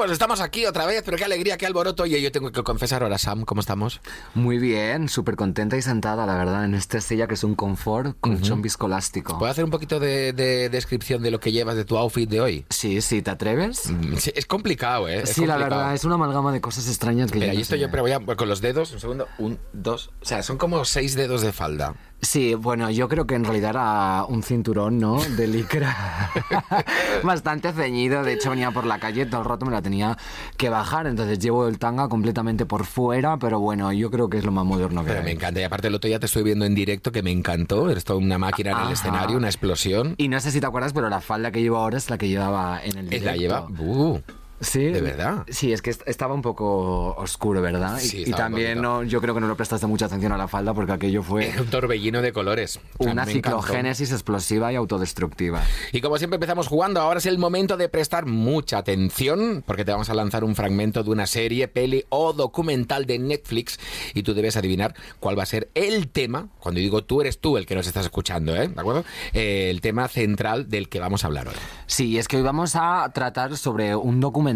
pues estamos aquí otra vez, pero qué alegría, qué alboroto. Y yo tengo que confesar ahora, Sam, ¿cómo estamos? Muy bien, súper contenta y sentada, la verdad, en esta silla que es un confort con uh viscoelástico. ¿Puedo hacer un poquito de, descripción de lo que llevas de tu outfit de hoy? Sí, sí, ¿te atreves? Mm, es complicado, ¿eh? sí, la verdad, es una amalgama de cosas extrañas que Mira, yo estoy yo, pero voy a, con los dedos, un segundo, un, dos, o sea, son como seis dedos de falda. Sí, bueno, yo creo que en realidad era un cinturón, ¿no? De licra bastante ceñido. De hecho, venía por la calle, todo el rato me la tenía que bajar. Entonces llevo el tanga completamente por fuera, pero bueno, yo creo que es lo más moderno que pero Me encanta. Y aparte, el otro día te estoy viendo en directo que me encantó. Eres toda una máquina en el escenario, una explosión. Y no sé si te acuerdas, pero la falda que llevo ahora es la que llevaba en el directo. La lleva. Uh. Sí. ¿De verdad? Sí, es que estaba un poco oscuro, ¿verdad? Sí, y, también no, yo creo que no le prestaste mucha atención a la falda porque aquello fue... Un torbellino de colores. Una ciclogénesis explosiva y autodestructiva. Y como siempre empezamos jugando, ahora es el momento de prestar mucha atención porque te vamos a lanzar un fragmento de una serie, peli o documental de Netflix y tú debes adivinar cuál va a ser el tema, cuando digo tú eres tú el que nos estás escuchando, ¿eh? ¿De acuerdo? Eh, el tema central del que vamos a hablar hoy. Sí, es que hoy vamos a tratar sobre un documental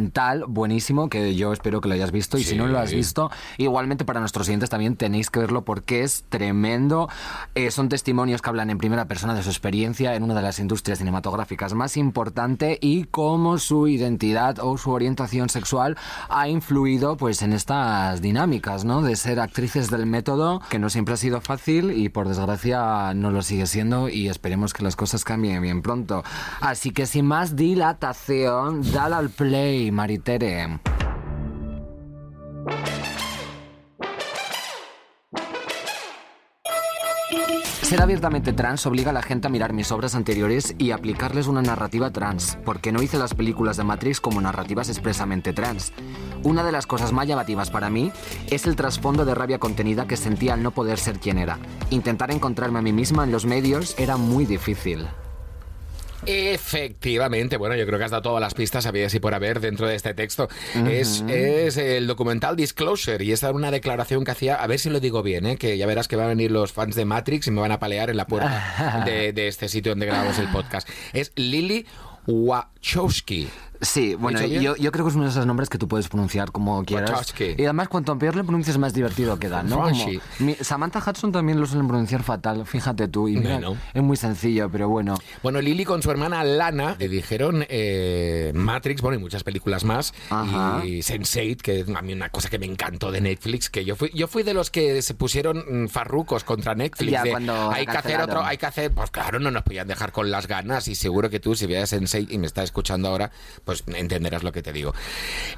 buenísimo que yo espero que lo hayas visto y si no lo has visto, igualmente para nuestros siguientes también tenéis que verlo porque es tremendo. Eh, son testimonios que hablan en primera persona de su experiencia en una de las industrias cinematográficas más importante y cómo su identidad o su orientación sexual ha influido pues en estas dinámicas, ¿no? De ser actrices del método, que no siempre ha sido fácil y por desgracia no lo sigue siendo y esperemos que las cosas cambien bien pronto. Así que sin más dilatación, dale al play Maritere. Ser abiertamente trans obliga a la gente a mirar mis obras anteriores y aplicarles una narrativa trans, porque no hice las películas de Matrix como narrativas expresamente trans. Una de las cosas más llamativas para mí es el trasfondo de rabia contenida que sentía al no poder ser quien era. Intentar encontrarme a mí misma en los medios era muy difícil. Efectivamente, bueno, yo creo que has dado todas las pistas, había y por haber dentro de este texto. es, es, el documental Disclosure y esta era una declaración que hacía, a ver si lo digo bien, ¿eh? que ya verás que van a venir los fans de Matrix y me van a palear en la puerta de, de este sitio donde grabamos el podcast. Es Lily Wachowski. Sí, bueno, yo, yo, creo que es uno de esos nombres que tú puedes pronunciar como quieras. Y además, cuanto peor le pronuncias, más divertido queda, ¿no? Samantha Hudson también lo suelen pronunciar fatal, fíjate tú. Y es muy sencillo, pero bueno. Bueno, Lily con su hermana Lana le dijeron eh, Matrix, bueno, y muchas películas más. Y Sense8, que es a mí una cosa que me encantó de Netflix, que yo fui, yo fui de los que se pusieron mm, farrucos contra Netflix. Ya, cuando hay que hacer otro, hay que hacer, pues claro, no nos podían dejar con las ganas y seguro que tú, si veas Sense8 y me estás escuchando ahora, pues entenderás lo que te digo.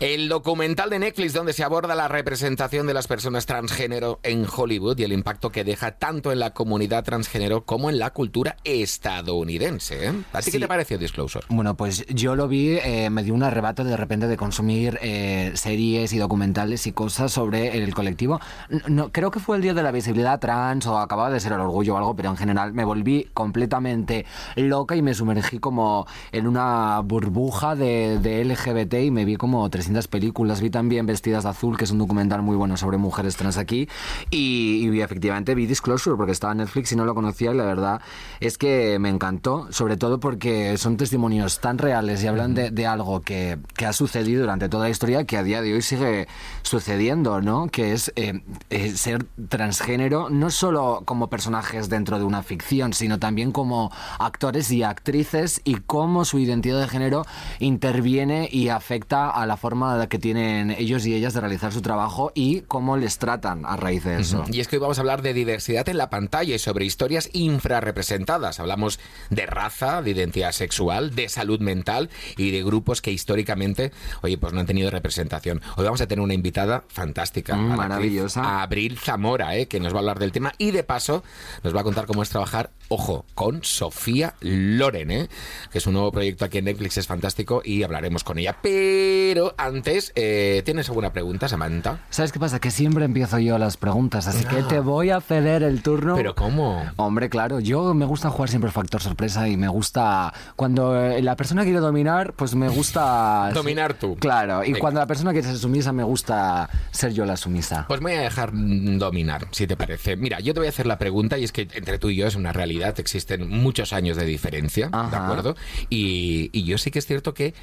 El documental de Netflix donde se aborda la representación de las personas transgénero en Hollywood y el impacto que deja tanto en la comunidad transgénero como en la cultura estadounidense. ¿eh? ¿A ti qué te pareció Disclosure? Bueno, pues yo lo vi, eh, me dio un arrebato de repente de consumir eh, series y documentales y cosas sobre el colectivo. No, creo que fue el día de la visibilidad trans o acababa de ser el orgullo o algo, pero en general me volví completamente loca y me sumergí como en una burbuja de LGBT y me vi como 300 películas. Vi también Vestidas de Azul, que es un documental muy bueno sobre mujeres trans aquí. Y, efectivamente vi Disclosure porque estaba en Netflix y no lo conocía y la verdad es que me encantó, sobre todo porque son testimonios tan reales y hablan de, algo que, que, ha sucedido durante toda la historia que a día de hoy sigue sucediendo, ¿no? Que es eh, eh, ser transgénero no solo como personajes dentro de una ficción, sino también como actores y actrices y cómo su identidad de género interviene y afecta a la forma que tienen ellos y ellas de realizar su trabajo y cómo les tratan a raíz de eso. Y es que hoy vamos a hablar de diversidad en la pantalla y sobre historias infrarrepresentadas. Hablamos de raza, de identidad sexual, de salud mental y de grupos que históricamente, oye, pues no han tenido representación. Hoy vamos a tener una invitada fantástica, mm, maravillosa, Abril Zamora, ¿eh? que nos va a hablar del tema y de paso nos va a contar cómo es trabajar, ojo, con Sofía Loren, ¿eh? que es un nuevo proyecto aquí en Netflix, es fantástico y hablaremos con ella. Pero antes, eh, ¿tienes alguna pregunta, Samantha? ¿Sabes qué pasa? Que siempre empiezo yo las preguntas, así que te voy a ceder el turno. ¿Pero cómo? Hombre, claro, yo me gusta jugar siempre factor sorpresa y me gusta... Cuando eh, la persona quiere dominar, pues me gusta... dominar tú. Claro, y cuando la persona quiere ser sumisa, me gusta ser yo la sumisa. Pues voy a dejar dominar, si te parece. Mira, yo te voy a hacer la pregunta y es que entre tú y yo es una realidad, existen muchos años de diferencia, ¿de acuerdo? Y, y yo sí que es cierto que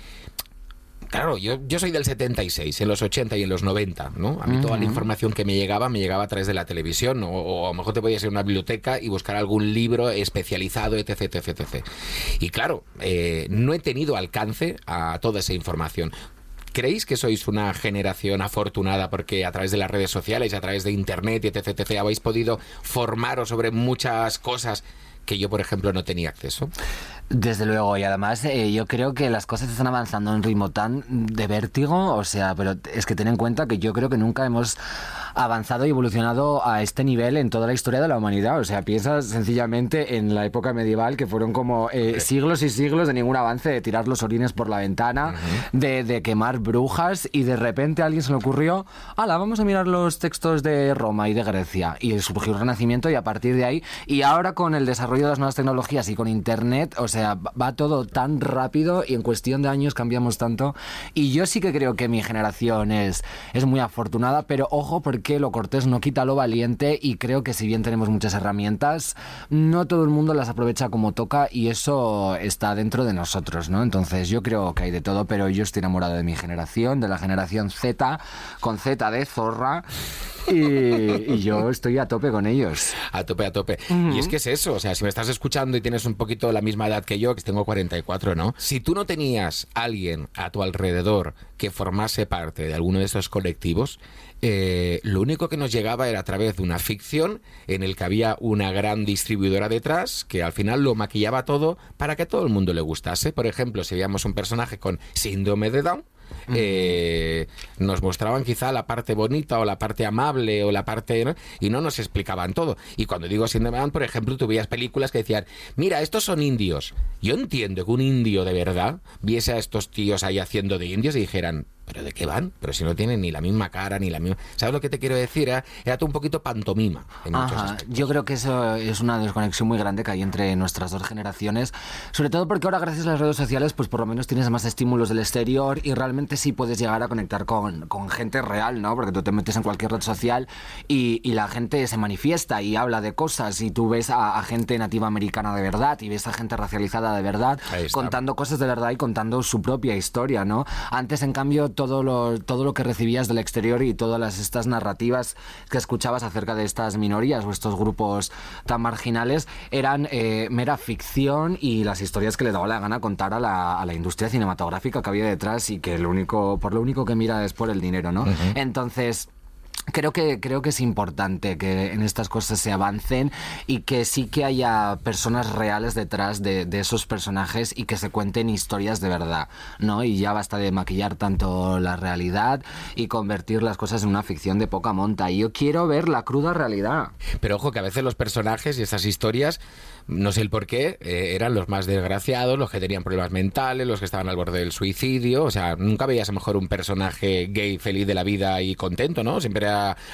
claro, yo, yo soy del 76, en los 80 y en los 90, ¿no? A mí toda la información que me llegaba, me llegaba a través de la televisión, o, a lo mejor te podías ir a una biblioteca y buscar algún libro especializado, etc, etc, etc. Y claro, eh, no he tenido alcance a toda esa información. ¿Creéis que sois una generación afortunada porque a través de las redes sociales, a través de Internet y etc, etc habéis podido formaros sobre muchas cosas que yo, por ejemplo, no tenía acceso? Desde luego, y además eh, yo creo que las cosas están avanzando en un ritmo tan de vértigo, o sea, pero es que ten en cuenta que yo creo que nunca hemos avanzado y evolucionado a este nivel en toda la historia de la humanidad. O sea, piensas sencillamente en la época medieval que fueron como eh, siglos y siglos de ningún avance, de tirar los orines por la ventana, de, de, quemar brujas y de repente a alguien se le ocurrió, ala, vamos a mirar los textos de Roma y de Grecia. Y surgió el Renacimiento y a partir de ahí, y ahora con el desarrollo de las nuevas tecnologías y con Internet, o sea, va todo tan rápido y en cuestión de años cambiamos tanto. Y yo sí que creo que mi generación es, es muy afortunada, pero ojo porque lo cortés no quita lo valiente y creo que si bien tenemos muchas herramientas, no todo el mundo las aprovecha como toca y eso está dentro de nosotros, ¿no? Entonces yo creo que hay de todo, pero yo estoy enamorado de mi generación, de la generación Z, con Z de zorra. Y, yo estoy a tope con ellos. A tope, a tope. Y es que es eso, o sea, si me estás escuchando y tienes un poquito la misma edad que yo, que tengo 44, ¿no? Si tú no tenías alguien a tu alrededor que formase parte de alguno de esos colectivos, eh, lo único que nos llegaba era a través de una ficción en el que había una gran distribuidora detrás que al final lo maquillaba todo para que a todo el mundo le gustase. Por ejemplo, si veíamos un personaje con síndrome de Down, eh, nos mostraban quizá la parte bonita o la parte amable o la parte... y no nos explicaban todo. Y cuando digo síndrome por ejemplo, tú veías películas que decían, mira, estos son indios. Yo entiendo que un indio de verdad viese a estos tíos ahí haciendo de indios y dijeran, ¿Pero de qué van? Pero si no tienen ni la misma cara, ni la misma... ¿Sabes lo que te quiero decir? Era, era todo un poquito pantomima. Yo creo que eso es una desconexión muy grande que hay entre nuestras dos generaciones. Sobre todo porque ahora, gracias a las redes sociales, pues por lo menos tienes más estímulos del exterior y realmente sí puedes llegar a conectar con, con gente real, ¿no? Porque tú te metes en cualquier red social y, y, la gente se manifiesta y habla de cosas y tú ves a, gente nativa americana de verdad y ves a gente racializada de verdad contando cosas de verdad y contando su propia historia, ¿no? Antes, en cambio, todo lo, todo lo que recibías del exterior y todas estas narrativas que escuchabas acerca de estas minorías o estos grupos tan marginales eran eh, mera ficción y las historias que le daba la gana contar a la, a la, industria cinematográfica que había detrás y que lo único, por lo único que mira es por el dinero, ¿no? Entonces Creo que, creo que es importante que en estas cosas se avancen y que sí que haya personas reales detrás de, esos personajes y que se cuenten historias de verdad, ¿no? Y ya basta de maquillar tanto la realidad y convertir las cosas en una ficción de poca monta. Y yo quiero ver la cruda realidad. Pero ojo que a veces los personajes y esas historias no sé el por qué, eh, eran los más desgraciados, los que tenían problemas mentales, los que estaban al borde del suicidio. O sea, nunca veías a lo mejor un personaje gay feliz de la vida y contento, ¿no? Siempre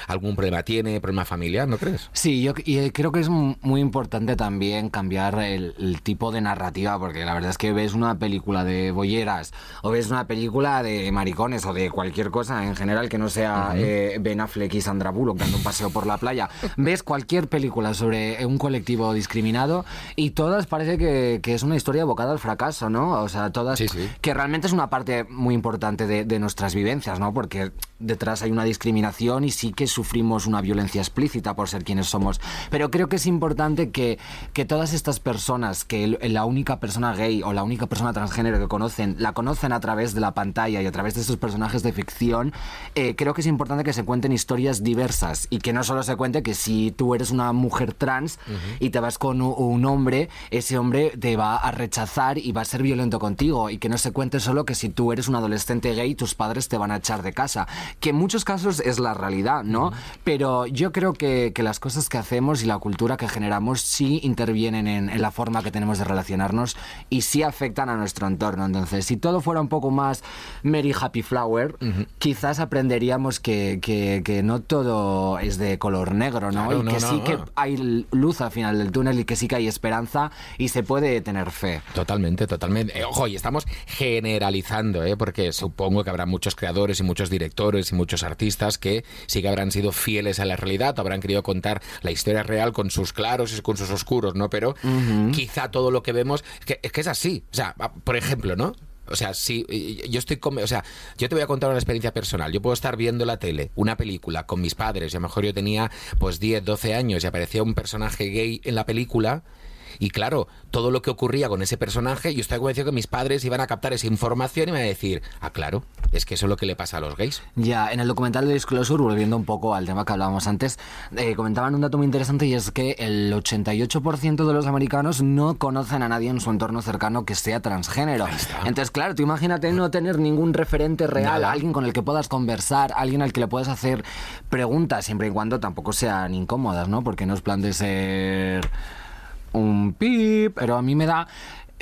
algún problema tiene, problema familiar, ¿no crees? Sí, yo y creo que es muy importante también cambiar el, tipo de narrativa, porque la verdad es que ves una película de bolleras o ves una película de maricones o de cualquier cosa en general que no sea eh, Ben Affleck y Sandra Bullock dando un paseo por la playa. ves cualquier película sobre un colectivo discriminado y todas parece que, es una historia abocada al fracaso, ¿no? O sea, todas que realmente es una parte muy importante de, nuestras vivencias, ¿no? Porque detrás hay una discriminación y sí que sufrimos una violencia explícita por ser quienes somos. Pero creo que es importante que, que todas estas personas, que la única persona gay o la única persona transgénero que conocen, la conocen a través de la pantalla y a través de estos personajes de ficción, eh, creo que es importante que se cuenten historias diversas y que no solo se cuente que si tú eres una mujer trans y te vas con un un hombre, ese hombre te va a rechazar y va a ser violento contigo. Y que no se cuente solo que si tú eres un adolescente gay, tus padres te van a echar de casa. Que en muchos casos es la realidad, ¿no? Pero yo creo que, las cosas que hacemos y la cultura que generamos sí intervienen en, la forma que tenemos de relacionarnos y sí afectan a nuestro entorno. Entonces, si todo fuera un poco más Mary Happy Flower, quizás aprenderíamos que, que, no todo es de color negro, ¿no? y que sí que hay luz al final del túnel y que sí que hay esperanza y se puede tener fe. Totalmente, totalmente. Eh, ojo, y estamos generalizando, ¿eh? porque supongo que habrá muchos creadores y muchos directores y muchos artistas que sí que habrán sido fieles a la realidad, habrán querido contar la historia real con sus claros y con sus oscuros, ¿no? Pero quizá todo lo que vemos es que, es que es así. O sea, por ejemplo, ¿no? O sea, si yo estoy con, o sea, yo te voy a contar una experiencia personal. Yo puedo estar viendo la tele, una película con mis padres, y a lo mejor yo tenía pues 10, 12 años y aparecía un personaje gay en la película y claro, todo lo que ocurría con ese personaje, yo estoy convencido que mis padres iban a captar esa información y me iban a decir, ah, claro, es que eso es lo que le pasa a los gays. Ya, en el documental de Disclosure, volviendo un poco al tema que hablábamos antes, eh, comentaban un dato muy interesante y es que el 88% de los americanos no conocen a nadie en su entorno cercano que sea transgénero. Entonces, claro, tú imagínate no tener ningún referente real, alguien con el que puedas conversar, alguien al que le puedas hacer preguntas, siempre y cuando tampoco sean incómodas, ¿no? Porque no es plan de ser un pip, pero a mí me da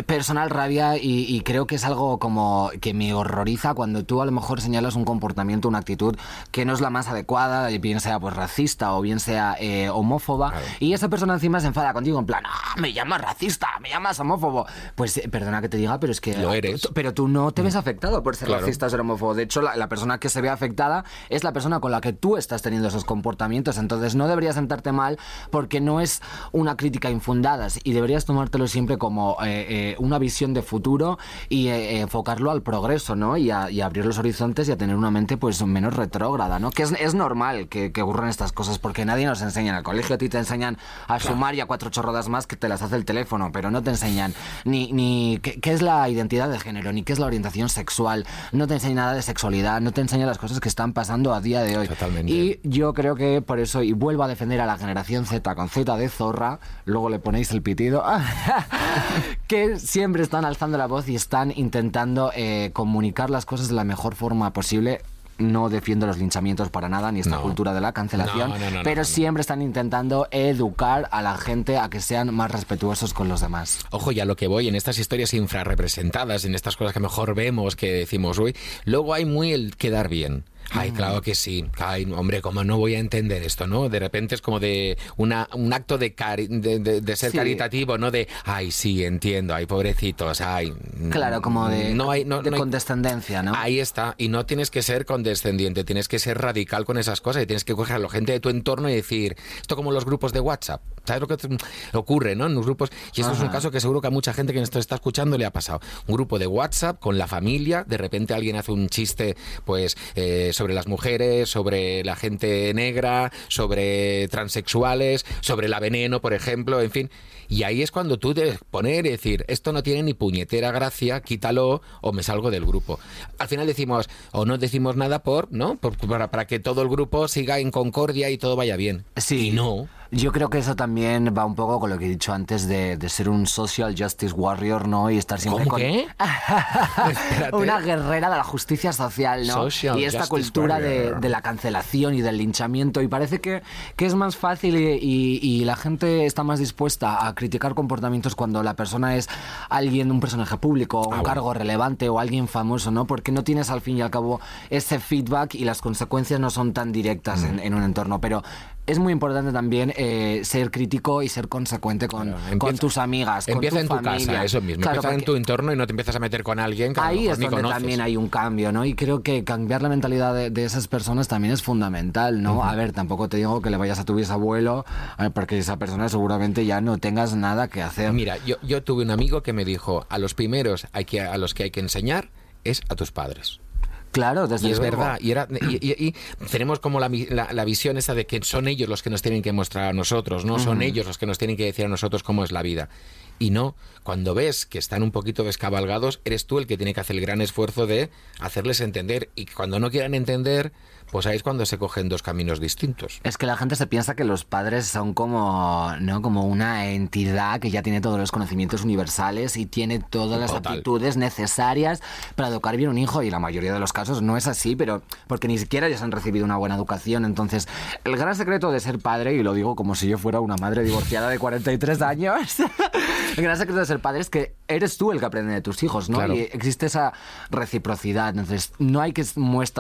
personal rabia y, creo que es algo como que me horroriza cuando tú a lo mejor señalas un comportamiento, una actitud que no es la más adecuada, bien sea pues racista o bien sea eh, homófoba, y esa persona encima se enfada contigo en plan, ah, me llamas racista, me llamas homófobo. Pues eh, perdona que te diga, pero es que... Lo eres. pero tú no te ves mm. afectado por ser racista o ser homófobo. De hecho, la, persona que se ve afectada es la persona con la que tú estás teniendo esos comportamientos. Entonces no deberías sentarte mal porque no es una crítica infundada y deberías tomártelo siempre como... Eh, una visión de futuro y eh, enfocarlo al progreso, ¿no? Y, a, abrir los horizontes y a tener una mente pues menos retrógrada, ¿no? Que es, es normal que, ocurran estas cosas porque nadie nos enseña. En el colegio a ti te enseñan a sumar y a cuatro chorradas más que te las hace el teléfono, pero no te enseñan ni, ni qué, es la identidad de género, ni qué es la orientación sexual, no te enseñan nada de sexualidad, no te enseñan las cosas que están pasando a día de hoy. Totalmente. Y yo creo que por eso, y vuelvo a defender a la generación Z con Z de zorra, luego le ponéis el pitido, que siempre están alzando la voz y están intentando eh, comunicar las cosas de la mejor forma posible no defiendo los linchamientos para nada, ni esta cultura de la cancelación, pero siempre están intentando educar a la gente a que sean más respetuosos con los demás. Ojo, ya lo que voy, en estas historias infrarrepresentadas, en estas cosas que mejor vemos, que decimos, uy, luego hay muy el quedar bien. Ay, claro que sí. Ay, hombre, ¿cómo no voy a entender esto, no? De repente es como de una, un acto de, de, ser caritativo, ¿no? De, ay, sí, entiendo, ay, pobrecitos, ay. Claro, como de, no hay, no, condescendencia, ¿no? Ahí está. Y no tienes que ser condescendiente, tienes que ser radical con esas cosas y tienes que coger a la gente de tu entorno y decir, esto como los grupos de WhatsApp. ¿Sabes lo que ocurre, no? En los grupos. Y esto es un caso que seguro que a mucha gente que esto está escuchando le ha pasado. Un grupo de WhatsApp con la familia, de repente alguien hace un chiste, pues, eh, sobre las mujeres, sobre la gente negra, sobre transexuales, sobre la veneno, por ejemplo, en fin. Y ahí es cuando tú debes poner y decir, esto no tiene ni puñetera gracia, quítalo o me salgo del grupo. Al final decimos, o no decimos nada por, ¿no? para, para que todo el grupo siga en concordia y todo vaya bien. Sí. Y no. Yo creo que eso también va un poco con lo que he dicho antes de, de ser un social justice warrior, ¿no? Y estar siempre con... qué? Una guerrera de la justicia social, ¿no? y esta cultura de, de, la cancelación y del linchamiento. Y parece que, que es más fácil y, y, la gente está más dispuesta a criticar comportamientos cuando la persona es alguien, un personaje público, un ah, cargo relevante o alguien famoso, ¿no? Porque no tienes al fin y al cabo ese feedback y las consecuencias no son tan directas en, en un entorno. Pero es muy importante también eh, ser crítico y ser consecuente con, con tus amigas. Empieza en tu casa, eso mismo. empieza en tu entorno y no te empiezas a meter con alguien que Ahí es donde también hay un cambio, ¿no? Y creo que cambiar la mentalidad de, esas personas también es fundamental, ¿no? A ver, tampoco te digo que le vayas a tu bisabuelo, porque esa persona seguramente ya no tengas nada que hacer. Mira, yo, yo tuve un amigo que me dijo, a los primeros hay que, a los que hay que enseñar es a tus padres. Claro, desde y es verdad. Y, era, y, tenemos como la, la, visión esa de que son ellos los que nos tienen que mostrar a nosotros, no son ellos los que nos tienen que decir a nosotros cómo es la vida. Y no, cuando ves que están un poquito descabalgados, eres tú el que tiene que hacer el gran esfuerzo de hacerles entender. Y cuando no quieran entender, pues ahí es cuando se cogen dos caminos distintos. Es que la gente se piensa que los padres son como, ¿no? como una entidad que ya tiene todos los conocimientos universales y tiene todas las aptitudes necesarias para educar bien un hijo y la mayoría de los casos no es así, pero porque ni siquiera ya han recibido una buena educación. Entonces, el gran secreto de ser padre, y lo digo como si yo fuera una madre divorciada de 43 años, gran secreto de ser padre es que eres tú el que aprende de tus hijos, ¿no? Y existe esa reciprocidad. Entonces, no hay que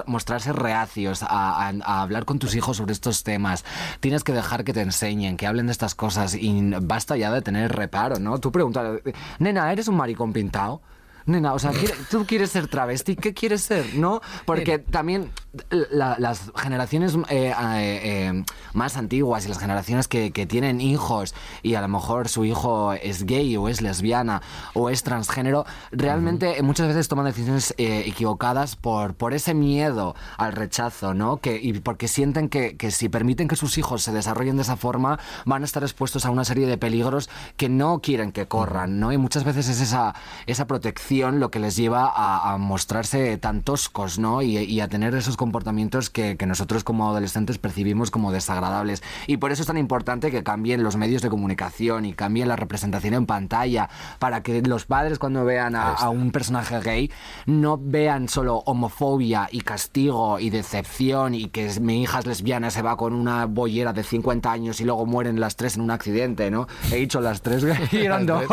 mostrarse reacios a, hablar con tus hijos sobre estos temas. Tienes que dejar que te enseñen, que hablen de estas cosas y basta ya de tener reparo, ¿no? Tú preguntas, nena, ¿eres un maricón pintado? Nena, o sea, tú quieres ser travesti, ¿qué quieres ser? ¿No? Porque también las generaciones eh, eh, más antiguas y las generaciones que, que, tienen hijos y a lo mejor su hijo es gay o es lesbiana o es transgénero, realmente muchas veces toman decisiones equivocadas por, por ese miedo al rechazo, ¿no? Que, y porque sienten que, que si permiten que sus hijos se desarrollen de esa forma, van a estar expuestos a una serie de peligros que no quieren que corran, ¿no? Y muchas veces es esa, esa protección lo que les lleva a, mostrarse tan toscos, ¿no? Y, a tener esos comportamientos que, nosotros como adolescentes percibimos como desagradables. Y por eso es tan importante que cambien los medios de comunicación y cambien la representación en pantalla para que los padres cuando vean a, un personaje gay no vean solo homofobia y castigo y decepción y que mi hija es lesbiana se va con una bollera de 50 años y luego mueren las tres en un accidente, ¿no? He dicho las tres dos.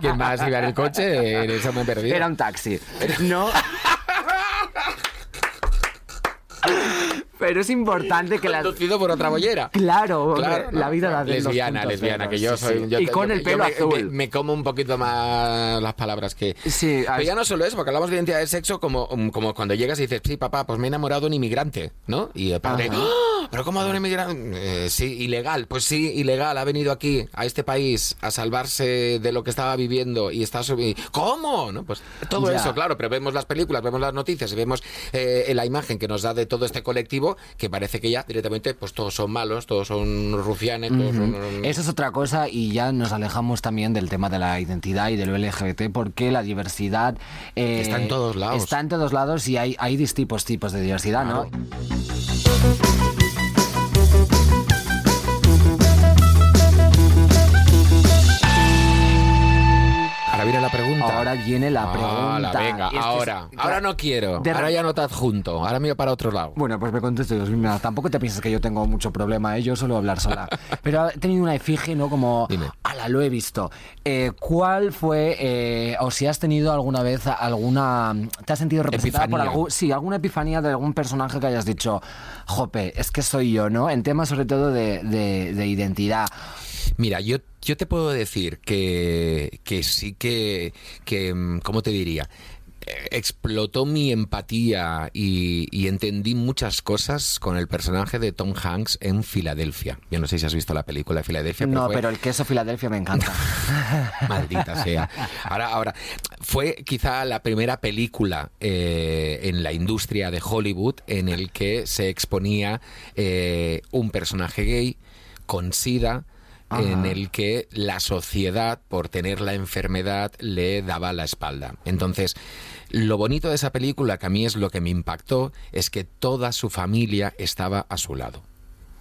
¿Quién más iba en el coche? En eso me perdí. Era un taxi. No. Pero es importante que la. Conducido por otra bollera. Claro, la vida la de Lesbiana, lesbiana, que yo soy. y con el pelo azul. Me, como un poquito más las palabras que. Sí, Pero ya no solo eso, porque hablamos de identidad de sexo como, como cuando llegas y dices, sí, papá, pues me he enamorado de un inmigrante, ¿no? Y el padre, ¡Ah! ¿pero cómo de un inmigrante? Eh, sí, ilegal. Pues sí, ilegal. Ha venido aquí, a este país, a salvarse de lo que estaba viviendo y está subiendo. ¿Cómo? ¿No? Pues todo eso, claro, pero vemos las películas, vemos las noticias y vemos eh, la imagen que nos da de todo este colectivo que parece que ya directamente pues todos son malos, todos son rufianes. Todos Esa es otra cosa y ya nos alejamos también del tema de la identidad y del LGBT porque la diversidad eh, está en todos lados. Está en todos lados y hay, hay distintos tipos de diversidad, ¿no? Viene la pregunta. Ahora viene la pregunta. venga, ahora. ahora no quiero. ahora ya no te adjunto. Ahora miro para otro lado. Bueno, pues me contesto yo. Mira, tampoco te piensas que yo tengo mucho problema, ¿eh? yo suelo hablar sola. Pero he tenido una efigie, ¿no? Como, Dime. ala, lo he visto. Eh, ¿Cuál fue, eh, o si has tenido alguna vez alguna... ¿Te has sentido representada por algún... Sí, alguna epifanía de algún personaje que hayas dicho, jope, es que soy yo, ¿no? En temas sobre todo de, de identidad. Mira, yo, yo te puedo decir que, que sí que, que, mm, ¿cómo te diría? explotó mi empatía y, entendí muchas cosas con el personaje de Tom Hanks en Filadelfia. Yo no sé si has visto la película de Filadelfia. no, pero el queso Filadelfia me encanta. Maldita sea. Ahora, ahora, fue quizá la primera película eh, en la industria de Hollywood en el que se exponía eh, un personaje gay con SIDA en el que la sociedad, por tener la enfermedad, le daba la espalda. Entonces, lo bonito de esa película, que a mí es lo que me impactó, es que toda su familia estaba a su lado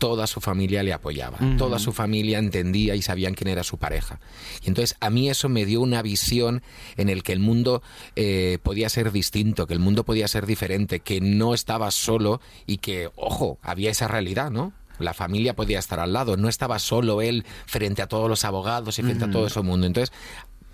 toda su familia le apoyaba, toda su familia entendía y sabían quién era su pareja. Y entonces a mí eso me dio una visión en el que el mundo eh, podía ser distinto, que el mundo podía ser diferente, que no estaba solo y que, ojo, había esa realidad, ¿no? La familia podía estar al lado, no estaba solo él frente a todos los abogados y frente a todo ese mundo. Entonces,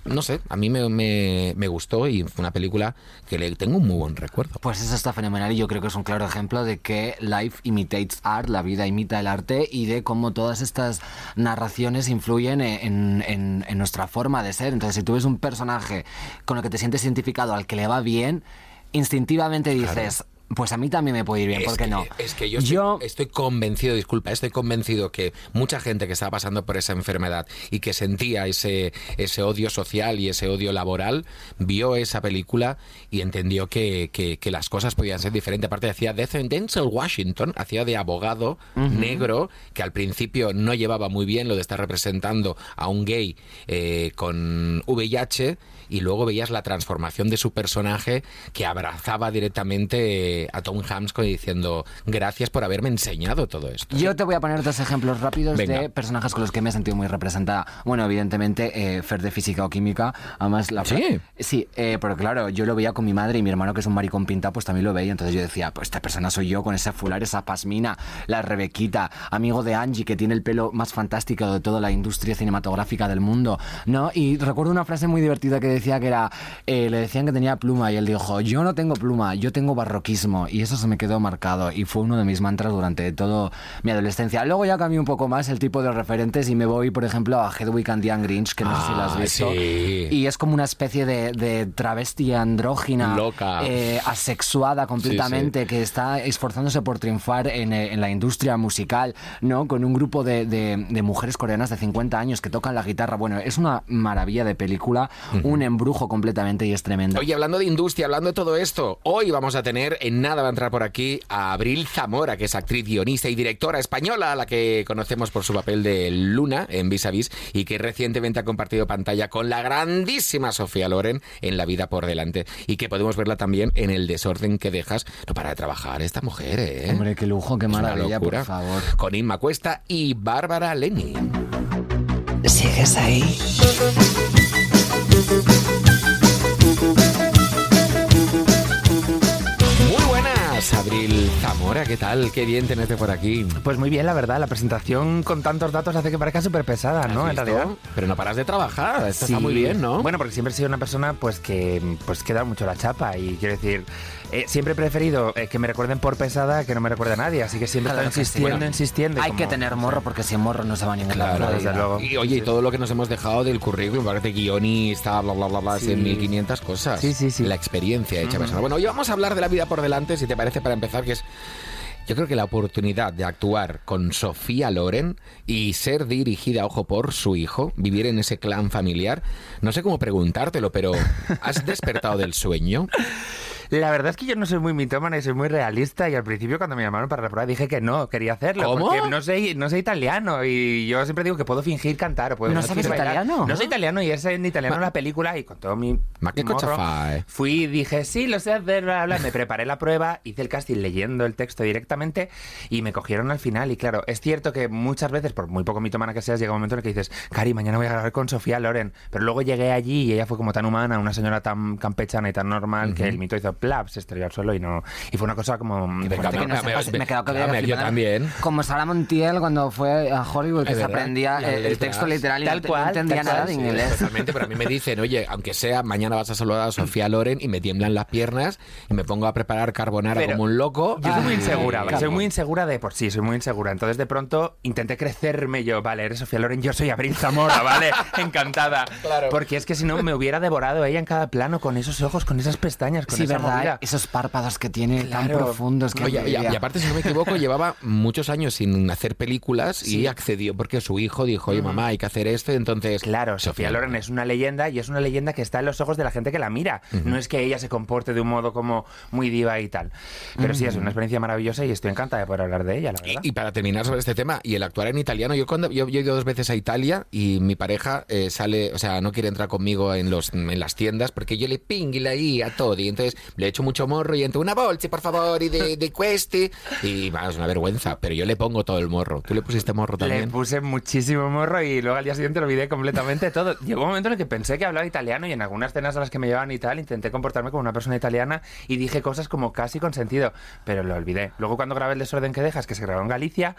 no sé, a mí me, me, gustó y fue una película que le tengo un muy buen recuerdo. Pues eso está fenomenal y yo creo que es un claro ejemplo de que life imitates art, la vida imita el arte y de cómo todas estas narraciones influyen en, en, nuestra forma de ser. Entonces, si tú ves un personaje con el que te sientes identificado, al que le va bien, instintivamente dices, pues a mí también me puede ir bien, ¿por qué no? Es que yo, Estoy, convencido, disculpa, estoy convencido que mucha gente que estaba pasando por esa enfermedad y que sentía ese, ese odio social y ese odio laboral, vio esa película y entendió que, que, las cosas podían ser diferentes. Aparte, hacía Denzel Washington, hacía de abogado negro, que al principio no llevaba muy bien lo de estar representando a un gay eh, con VIH y luego veías la transformación de su personaje que abrazaba directamente a Tom Hanks diciendo gracias por haberme enseñado todo esto. Yo te voy a poner dos ejemplos rápidos de personajes con los que me he sentido muy representada. Bueno, evidentemente, eh, Fer de Física o Química, además la... Sí. Sí, eh, pero claro, yo lo veía con mi madre y mi hermano que es un maricón pinta, pues también lo veía. Entonces yo decía, pues esta persona soy yo con ese fular, esa pasmina, la Rebequita, amigo de Angie que tiene el pelo más fantástico de toda la industria cinematográfica del mundo, ¿no? Y recuerdo una frase muy divertida que decía que era, eh, le decían que tenía pluma y él dijo, yo no tengo pluma, yo tengo barroquismo. Y eso se me quedó marcado y fue uno de mis mantras durante toda mi adolescencia. Luego ya cambié un poco más el tipo de referentes y me voy, por ejemplo, a Hedwig and the Young Grinch, que no sé si lo has Ah, visto. sí. Y es como una especie de, de travesti andrógina, Loca. eh, asexuada completamente, que está esforzándose por triunfar en, eh, en la industria musical, ¿no? Con un grupo de, de- de mujeres coreanas de 50 años que tocan la guitarra. Bueno, es una maravilla de película, un embrujo completamente y es tremenda. Oye, hablando de industria, hablando de todo esto, hoy vamos a tener, en nada va a entrar por aquí, a Abril Zamora, que es actriz, guionista y directora española, a la que conocemos por su papel de Luna en Vis a Vis y que recientemente ha compartido pantalla con la grandísima Sofía Loren en La vida por delante y que podemos verla también en El desorden que dejas. No para de trabajar esta mujer, ¿eh? Hombre, qué lujo, qué Es maravilla, por locura. favor. Con Inma Cuesta y Bárbara Leni. ¿Sigues ahí? Muy buenas, Abril Zamora, ¿qué tal? Qué bien tenerte por aquí. Pues muy bien, la verdad. La presentación con tantos datos hace que parezca súper pesada, ¿no? ¿Has En realidad. Pero no paras de trabajar, esto Sí. está muy bien, ¿no? Bueno, porque siempre he sido una persona pues que pues que da mucho la chapa y quiero decir, eh, siempre he preferido eh, que me recuerden por pesada que no me recuerde a nadie, así que siempre he Claro sí. insistiendo, Bueno, insistiendo. Hay como- que tener morro porque sin morro no se va a ningún lado. Claro, en la desde luego. Y oye, y todo lo que nos hemos dejado del currículum, parte guionista, bla, bla, bla, bla, Sí. 1500 cosas. Sí, sí, sí. La experiencia hecha persona. Bueno, hoy vamos a hablar de la vida por delante, si te parece, para empezar, que es. Yo creo que la oportunidad de actuar con Sofía Loren y ser dirigida, ojo, por su hijo, vivir en ese clan familiar, no sé cómo preguntártelo, pero ¿has despertado del sueño? La verdad es que yo no soy muy mitómana y soy muy realista y al principio cuando me llamaron para la prueba dije que no, quería hacerlo. ¿Cómo? Porque no sé, no sé italiano y yo siempre digo que puedo fingir cantar o puedo ¿No sabes bailar. italiano? No soy italiano y es en italiano la película y con todo mi Ma morro? Fui y dije, sí, lo sé hacer, bla, bla, bla. me preparé la prueba, hice el casting leyendo el texto directamente y me cogieron al final. Y claro, es cierto que muchas veces, por muy poco mitomana que seas, llega un momento en el que dices, Cari, mañana voy a grabar con Sofía Loren. Pero luego llegué allí y ella fue como tan humana, una señora tan campechana y tan normal que el mito hizo plap, se estrelló al suelo y no. Y fue una cosa como. que no me- sepas, me- me he quedado que me- yo también. Como Sara Montiel cuando fue a Hollywood, que se aprendía el, el texto literal y Tal no, cual, no entendía tal nada cual, de sí, inglés. Totalmente, pero a mí me dicen, oye, aunque sea, mañana vas a saludar a Sofía Loren y me tiemblan las piernas y me pongo a preparar carbonara Pero como un loco. Yo soy muy insegura, claro. soy muy insegura de por sí, soy muy insegura. Entonces de pronto intenté crecerme yo, vale, eres Sofía Loren, yo soy Abril Zamora, vale, encantada. Claro. Porque es que si no me hubiera devorado ella en cada plano con esos ojos, con esas pestañas, con Sí, esa verdad, esos párpados que tiene tan profundos que Oye, y, y aparte, si no me equivoco, llevaba muchos años sin hacer películas y accedió porque su hijo dijo, oye, mamá, hay que hacer esto. Entonces, Claro, Sofía Loren es una leyenda y es una leyenda que está en los ojos de la gente que la mira. No es que ella se comporte de un modo como muy diva y tal. Pero sí, es una experiencia maravillosa y estoy encantada de poder hablar de ella, la verdad. Y, y para terminar sobre este tema, y el actuar en italiano, yo cuando yo, yo he ido dos veces a Italia y mi pareja eh, sale, o sea, no quiere entrar conmigo en los en las tiendas porque yo le pingui ahí a todo y entonces le echo mucho morro y entro una bolsa, por favor, y de, de cueste y es una vergüenza, pero yo le pongo todo el morro. ¿Tú le pusiste morro Le también? puse muchísimo morro y luego al día siguiente lo olvidé completamente todo. Llegó un momento en el que pensé que hablaba italiano y en algunas cenas a las que me llevaban y tal intenté comportarme como una persona italiana y dije cosas como casi con sentido, pero lo olvidé. Luego cuando grabé El desorden que dejas, que se grabó en Galicia,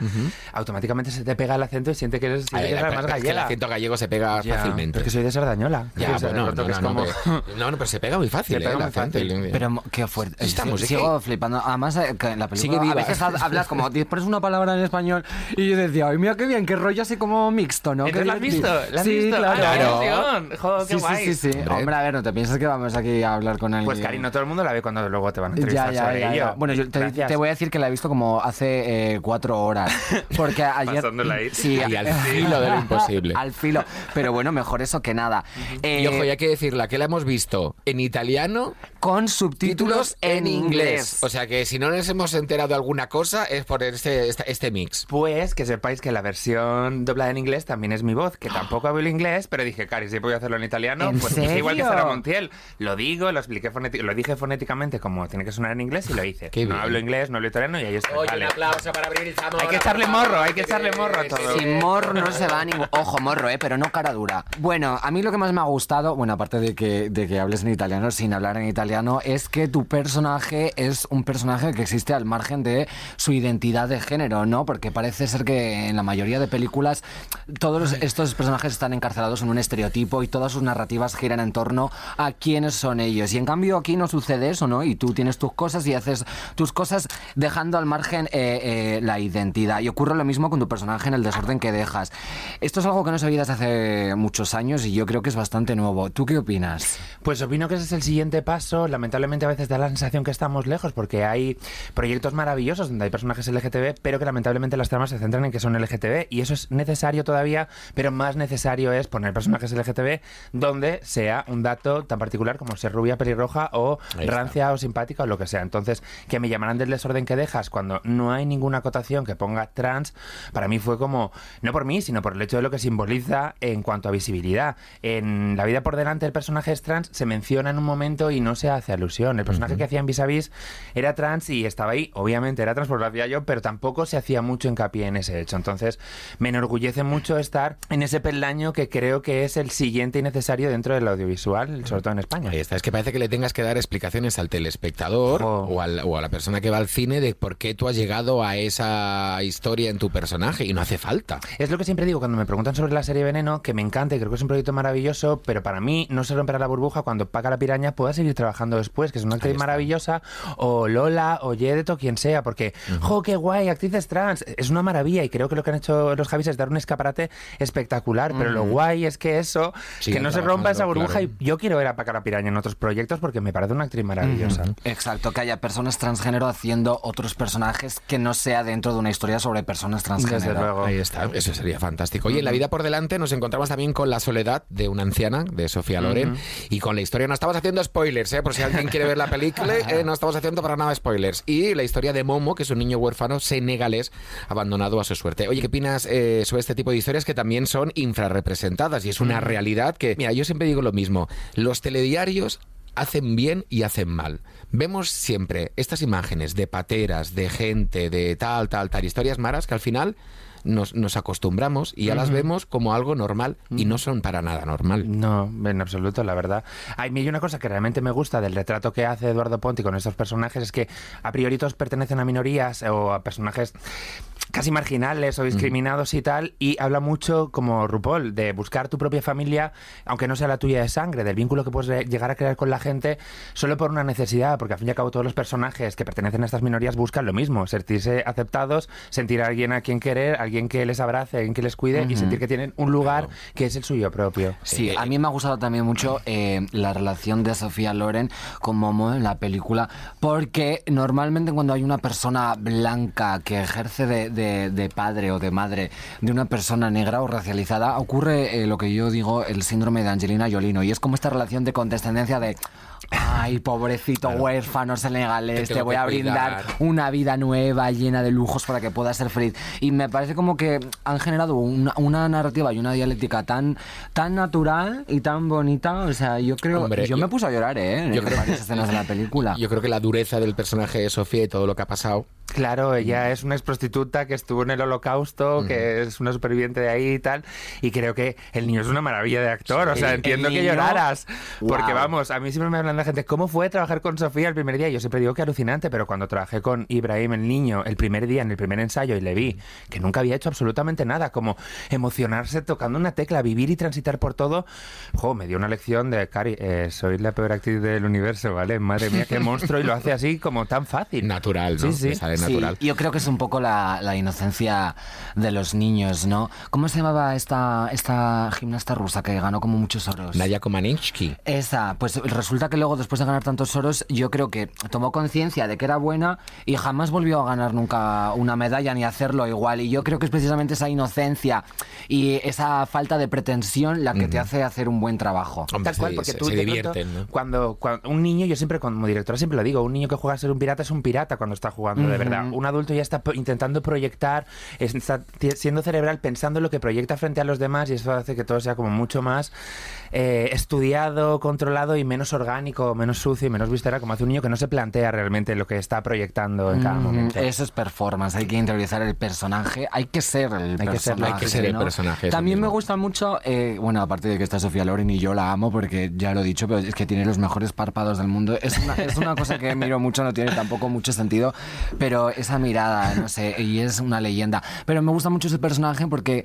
automáticamente se te pega el acento y siente que eres, que eres la- más es que el gallega. acento gallego se pega Ya, fácilmente. Es que soy de Sardañola. Ya, bueno, no, no, no, como- pero- no, no, pero se pega muy fácil, Se pega ¿eh? muy el acento. fácil. Pero qué fuerte. Estamos, es Sigo flipando. Además, eh, en la Sigue película viva. a veces ha- hablas como, pones una palabra en español y yo decía, ay, mira qué bien, qué rollo así como mixto, ¿no? ¿Entonces Qué ¿La has divertido". visto? ¿La has sí, visto? claro. ¡Ah, la Claro. versión! ¡Jo, qué sí, guay! sí, sí, sí. Hombre. Hombre, a ver, no te piensas que vamos aquí a hablar con alguien. Pues Cari, no todo el mundo la ve cuando luego te van a Ya, entrevistar ya, sobre ya, ello. ya. Bueno, yo te, voy a decir que la he visto como hace eh, cuatro horas. Porque ayer. Pasándola ahí. Sí, Ahí al filo de lo imposible. Al filo. Pero bueno, mejor eso que nada. Eh, Y ojo, y hay que decirla, que la hemos visto en italiano con subtítulos en inglés. O sea que si no nos hemos enterado de alguna cosa es por este, este, este mix. Pues que sepáis que la versión doblada en inglés también es mi voz, que tampoco hablo inglés, pero dije, Cari, si puedo hacerlo en italiano, ¿En pues hice igual que serio? Sara Montiel. Lo digo, lo expliqué lo dije fonéticamente como tiene que sonar en inglés y lo hice. Qué no bien. hablo inglés, no hablo italiano y ahí estoy. Vale. aplauso para abrir el Hay que echarle morro, hay que echarle morro a todo. Sin morro no se va ni... Ojo, morro, ¿eh? Pero no cara dura. Bueno, a mí lo que más me ha gustado, bueno, aparte de que, de que hables en italiano, sin hablar en italiano, Es que tu personaje es un personaje que existe al margen de su identidad de género, ¿no? Porque parece ser que en la mayoría de películas todos estos personajes están encarcelados en un estereotipo y todas sus narrativas giran en torno a quiénes son ellos. Y en cambio aquí no sucede eso, ¿no? Y tú tienes tus cosas y haces tus cosas dejando al margen eh, eh, la identidad. Y ocurre lo mismo con tu personaje en el desorden que dejas. Esto es algo que no se desde hace muchos años y yo creo que es bastante nuevo. ¿Tú qué opinas? Pues opino que ese es el siguiente paso. Lamentablemente a veces da la sensación que estamos lejos porque hay proyectos maravillosos donde hay personajes LGTB, pero que lamentablemente las tramas se centran en que son LGTB y eso es necesario todavía, pero más necesario es poner personajes LGTB donde sea un dato tan particular como ser rubia, pelirroja o rancia o simpática o lo que sea. Entonces, que me llamarán del desorden que dejas cuando no hay ninguna acotación que ponga trans, para mí fue como, no por mí, sino por el hecho de lo que simboliza en cuanto a visibilidad. En La vida por delante el personaje es trans, se menciona en un momento y no se hace alusión. El personaje que hacía en Vis a Vis era trans y estaba ahí, obviamente era trans por lo hacía yo, pero tampoco se hacía mucho hincapié en ese hecho. Entonces, me enorgullece mucho estar en ese peldaño que creo que es el siguiente y necesario dentro del audiovisual, sobre todo en España. Ahí está, es que parece que le tengas que dar explicaciones al telespectador o, o a la persona que va al cine de por qué tú has llegado a esa historia en tu personaje y no hace falta. Es lo que siempre digo cuando me preguntan sobre la serie Veneno, que me encanta y creo que es un proyecto maravilloso, pero para mí no se romperá la burbuja cuando Paca la Piraña pueda seguir trabajando después, que es una actriz maravillosa, o Lola, o Yedeto, quien sea, porque, ¡jo, qué guay! Actrices trans, es una maravilla y creo que lo que han hecho los Javis es dar un escaparate espectacular, pero lo guay es que eso, que no se rompa esa burbuja y yo quiero ver a Paca la Piraña en otros proyectos porque me parece una actriz maravillosa. Exacto, que haya personas transgénero haciendo otros personajes que no sea dentro de una historia sobre personas transgénero. Ahí está, eso sería fantástico. Oye, en la vida por delante nos encontramos también con La soledad de una anciana, de Sofía Loren, y con la historia, no estamos haciendo spoilers, ¿eh? Por si alguien quiere ver la película, eh, no estamos haciendo para nada spoilers. Y la historia de Momo, que es un niño huérfano senegalés abandonado a su suerte. Oye, ¿qué opinas eh, sobre este tipo de historias que también son infrarrepresentadas? Y es una realidad que, mira, yo siempre digo lo mismo, los telediarios hacen bien y hacen mal. Vemos siempre estas imágenes de pateras, de gente, de tal, tal, tal, historias maras que al final nos, nos acostumbramos y ya las vemos como algo normal y no son para nada normal. No, en absoluto, la verdad. Hay mí una cosa que realmente me gusta del retrato que hace Eduardo Ponti con estos personajes es que a priori todos pertenecen a minorías o a personajes casi marginales o discriminados y tal, y habla mucho, como RuPaul, de buscar tu propia familia, aunque no sea la tuya de sangre, del vínculo que puedes llegar a crear con la gente solo por una necesidad, porque al fin y al cabo todos los personajes que pertenecen a estas minorías buscan lo mismo, sentirse aceptados, sentir a alguien a quien querer, alguien que les abrace, alguien que les cuide y sentir que tienen un lugar que es el suyo propio. Sí, a mí me ha gustado también mucho eh, la relación de Sofía Loren con Momo en la película, porque normalmente cuando hay una persona blanca que ejerce de de, padre o de madre de una persona negra o racializada, ocurre eh, lo que yo digo el síndrome de Angelina Jolino. Y es como esta relación de condescendencia de Ay, pobrecito huérfano senegales, te, voy a brindar una vida nueva, llena de lujos para que puedas ser feliz. Y me parece como que han generado una, narrativa y una dialéctica tan, tan natural y tan bonita. O sea, yo creo. yo, me puse a llorar, ¿eh? yo creo, escenas de la película. Yo creo que la dureza del personaje de Sofía y todo lo que ha pasado. Claro, ella es una ex prostituta que estuvo en el holocausto, que es una superviviente de ahí y tal. Y creo que el niño es una maravilla de actor. o sea, entiendo que lloraras. Porque vamos, a mí siempre me hablan la gente, ¿cómo fue trabajar con Sofía el primer día? Yo siempre digo que alucinante, pero cuando trabajé con Ibrahim, el niño, el primer día, en el primer ensayo, y le vi que nunca había hecho absolutamente nada, como emocionarse tocando una tecla, vivir y transitar por todo, jo, me dio una lección de, Cari, eh, soy la peor actriz del universo, ¿vale? Madre mía, qué monstruo, y lo hace así como tan fácil. Natural, ¿no? Sí, sí. natural. yo creo que es un poco la, inocencia de los niños, ¿no? ¿Cómo se llamaba esta, esta gimnasta rusa que ganó como muchos oros? Naya Komaninsky. Esa, pues resulta que luego después de ganar tantos oros, yo creo que tomó conciencia de que era buena y jamás volvió a ganar nunca una medalla ni hacerlo igual. Y yo creo que es precisamente esa inocencia y esa falta de pretensión la que te hace hacer un buen trabajo. Tal cual, porque tú cuando, cuando, un niño, yo siempre como directora siempre lo digo, un niño que juega a ser un pirata es un pirata cuando está jugando de verdad. un adulto ya está intentando proyectar, está siendo cerebral pensando en lo que proyecta frente a los demás y eso hace que todo sea como mucho más eh, estudiado, controlado y menos orgánico, menos sucio y menos visceral, como hace un niño que no se plantea realmente lo que está proyectando en cada Mm, momento. Eso es performance, hay que interiorizar el personaje, hay que ser el Hay que personaje. serlo, hay que ser el ¿no? personaje, eso También me gusta mucho, eh, bueno, aparte de que está Sofía Loren y yo la amo porque ya lo he dicho, pero es que tiene los mejores párpados del mundo. Es una, es una cosa que miro mucho, no tiene tampoco mucho sentido, pero esa mirada, no sé, y es una leyenda. Pero me gusta mucho ese personaje porque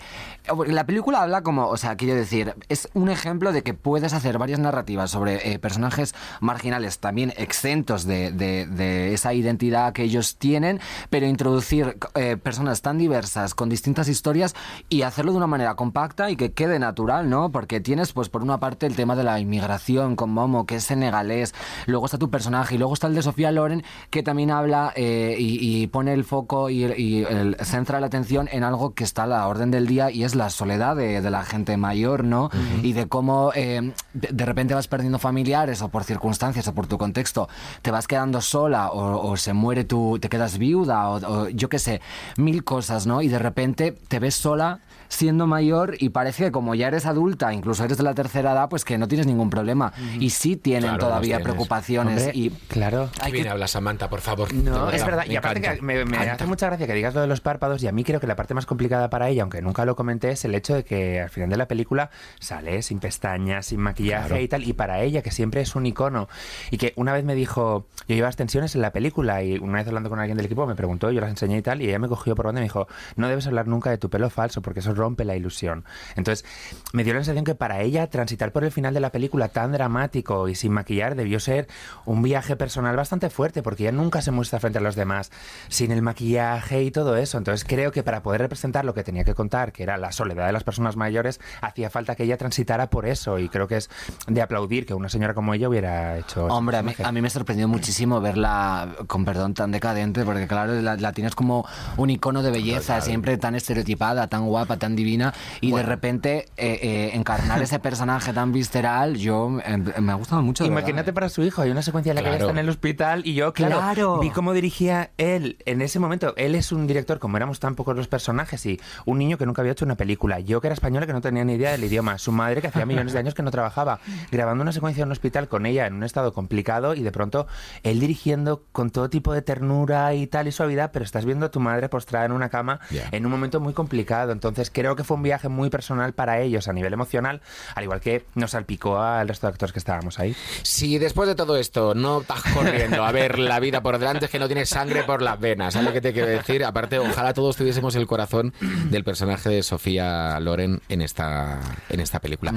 la película habla como, o sea, quiero decir, es un ejemplo de que puedes hacer varias narrativas sobre eh, personajes marginales, también exentos de, de- de esa identidad que ellos tienen, pero introducir eh, personas tan diversas, con distintas historias, y hacerlo de una manera compacta y que quede natural, ¿no? Porque tienes, pues, por una parte el tema de la inmigración con Momo, que es senegalés, luego está tu personaje, y luego está el de Sofía Loren, que también habla eh, y, y pone el foco y, y el- centra la atención en algo que está a la orden del día y es la soledad de, de la gente mayor, ¿no? Y de cómo eh, de repente vas perdiendo familiares o por circunstancias o por tu contexto te vas quedando sola o, o se muere tu, te quedas viuda o, o yo qué sé, mil cosas, ¿no? Y de repente te ves sola siendo mayor y parece que como ya eres adulta, incluso eres de la tercera edad, pues que no tienes ningún problema. Y sí tienen Claro, todavía preocupaciones Hombre, y claro. Hay que- que habla Samantha, por favor. No, es verdad. me Y aparte encanta. que me, me hace mucha gracia que digas lo de los párpados y a mí creo que la parte más complicada para ella, aunque nunca lo comenté, es el hecho de que al final de la película sale sin pestañas, sin maquillaje Claro. y tal. Y para ella, que siempre es un icono y que una vez me dijo, yo llevaba extensiones en la película y una vez hablando con alguien del equipo me preguntó, yo las enseñé y tal, y ella me cogió por donde y me dijo, no debes hablar nunca de tu pelo falso porque eso rompe la ilusión. Entonces, me dio la sensación que para ella transitar por el final de la película tan dramático y sin maquillar debió ser un viaje personal bastante fuerte porque ella nunca se muestra frente a los demás sin el maquillaje y todo eso. Entonces creo que para poder representar lo que tenía que contar, que era la soledad de las personas mayores, hacía falta que ella transitara por eso y creo que es de aplaudir que una señora como ella hubiera hecho... Hombre, a mí, a mí me sorprendió muchísimo verla, con perdón, tan decadente, porque claro, la, la tienes como un icono de belleza, siempre tan estereotipada, tan guapa, tan divina, y de repente eh, eh, encarnar ese personaje tan visceral, yo eh, me ha gustado mucho. verdad. Imagínate para su hijo, hay una secuencia en la que Claro. está en el hospital y yo, claro, Claro. vi cómo dirigía él en ese momento. Él es un director, como éramos tan pocos los personajes, y un niño que nunca había hecho una película. Yo que era española que no tenía ni idea del idioma. Su madre que hacía millones de años que no trabajaba, grabando una secuencia en un hospital con ella en un estado complicado y de pronto él dirigiendo con todo tipo de ternura y tal y suavidad, pero estás viendo a tu madre postrada en una cama en un momento muy complicado. Entonces creo que fue un viaje muy personal para ellos a nivel emocional, al igual que nos salpicó al resto de actores que estábamos ahí. Si después de todo esto no estás corriendo a ver la vida por delante, es que no tienes sangre por las venas. ¿Sabes lo que te quiero decir? Aparte, ojalá todos tuviésemos el corazón del personaje de Sofía Loren en esta, en esta película.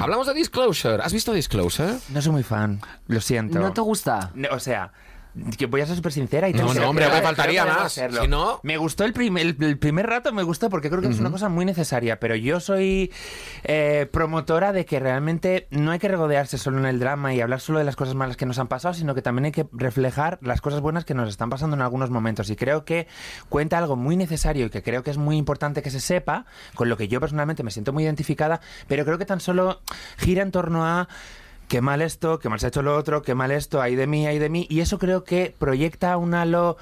Hablamos de Disclosure. ¿Has visto Disclosure? No soy muy fan, lo siento. ¿No te gusta? No, o sea, que voy a ser súper sincera y No, no, hombre, me faltaría más. Si no- Me gustó el, prim- el, el primer rato, me gustó porque creo que es una cosa muy necesaria, pero yo soy eh, promotora de que realmente no hay que regodearse solo en el drama y hablar solo de las cosas malas que nos han pasado, sino que también hay que reflejar las cosas buenas que nos están pasando en algunos momentos. Y creo que cuenta algo muy necesario y que creo que es muy importante que se sepa, con lo que yo personalmente me siento muy identificada, pero creo que tan solo gira en torno a qué mal esto, qué mal se ha hecho lo otro, qué mal esto, hay de mí, hay de mí. Y eso creo que proyecta un halo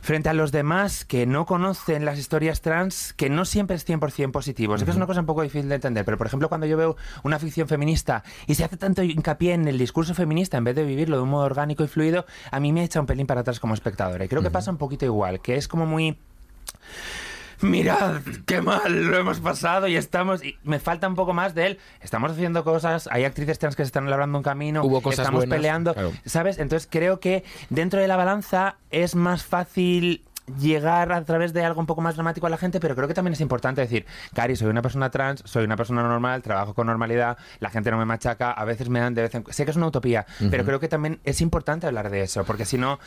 frente a los demás que no conocen las historias trans, que no siempre es 100% positivo. Sé que es una cosa un poco difícil de entender, pero por ejemplo cuando yo veo una ficción feminista y se hace tanto hincapié en el discurso feminista en vez de vivirlo de un modo orgánico y fluido, a mí me echa un pelín para atrás como espectadora. Y creo que pasa un poquito igual, que es como muy mirad, qué mal lo hemos pasado y estamos... Y me falta un poco más de él. Estamos haciendo cosas, hay actrices trans que se están labrando un camino, Hubo cosas estamos buenas, peleando, claro. ¿sabes? Entonces creo que dentro de la balanza es más fácil llegar a través de algo un poco más dramático a la gente, pero creo que también es importante decir, Cari, soy una persona trans, soy una persona normal, trabajo con normalidad, la gente no me machaca, a veces me dan de vez en. Sé que es una utopía, pero creo que también es importante hablar de eso, porque si no,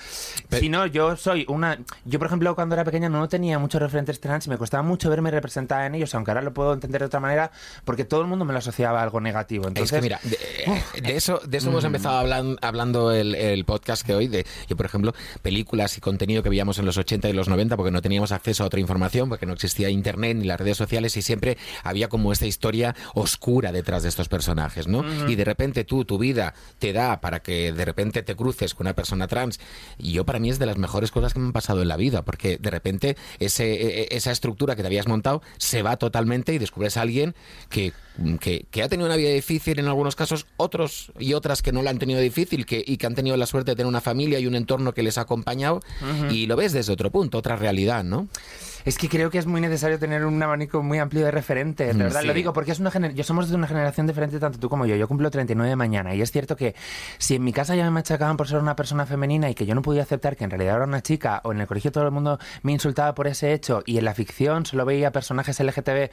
si no, yo soy una... Yo, por ejemplo, cuando era pequeña no tenía muchos referentes trans y me costaba mucho verme representada en ellos, aunque ahora lo puedo entender de otra manera, porque todo el mundo me lo asociaba a algo negativo. Entonces, es que mira, de, de eso, de eso hemos empezado hablan- hablando el, el podcast que hoy, de yo por ejemplo, películas y contenido que veíamos en los 80 y los 90 porque no teníamos acceso a otra información, porque no existía internet ni las redes sociales y siempre había como esta historia oscura detrás de estos personajes, ¿no? Y de repente tú, tu vida te da para que de repente te cruces con una persona trans y yo para mí es de las mejores cosas que me han pasado en la vida, porque de repente ese, e, e, esa estructura que te habías montado se va totalmente y descubres a alguien que que, que, ha tenido una vida difícil en algunos casos, otros y otras que no la han tenido difícil que, y que han tenido la suerte de tener una familia y un entorno que les ha acompañado y lo ves desde otro punto, otra realidad, ¿no? Es que creo que es muy necesario tener un abanico muy amplio de referentes, de Mm, verdad. sí. Lo digo porque es una yo somos de una generación diferente tanto tú como yo. Yo cumplo 39 de mañana y es cierto que si en mi casa ya me machacaban por ser una persona femenina y que yo no podía aceptar que en realidad era una chica o en el colegio todo el mundo me insultaba por ese hecho y en la ficción solo veía personajes LGTB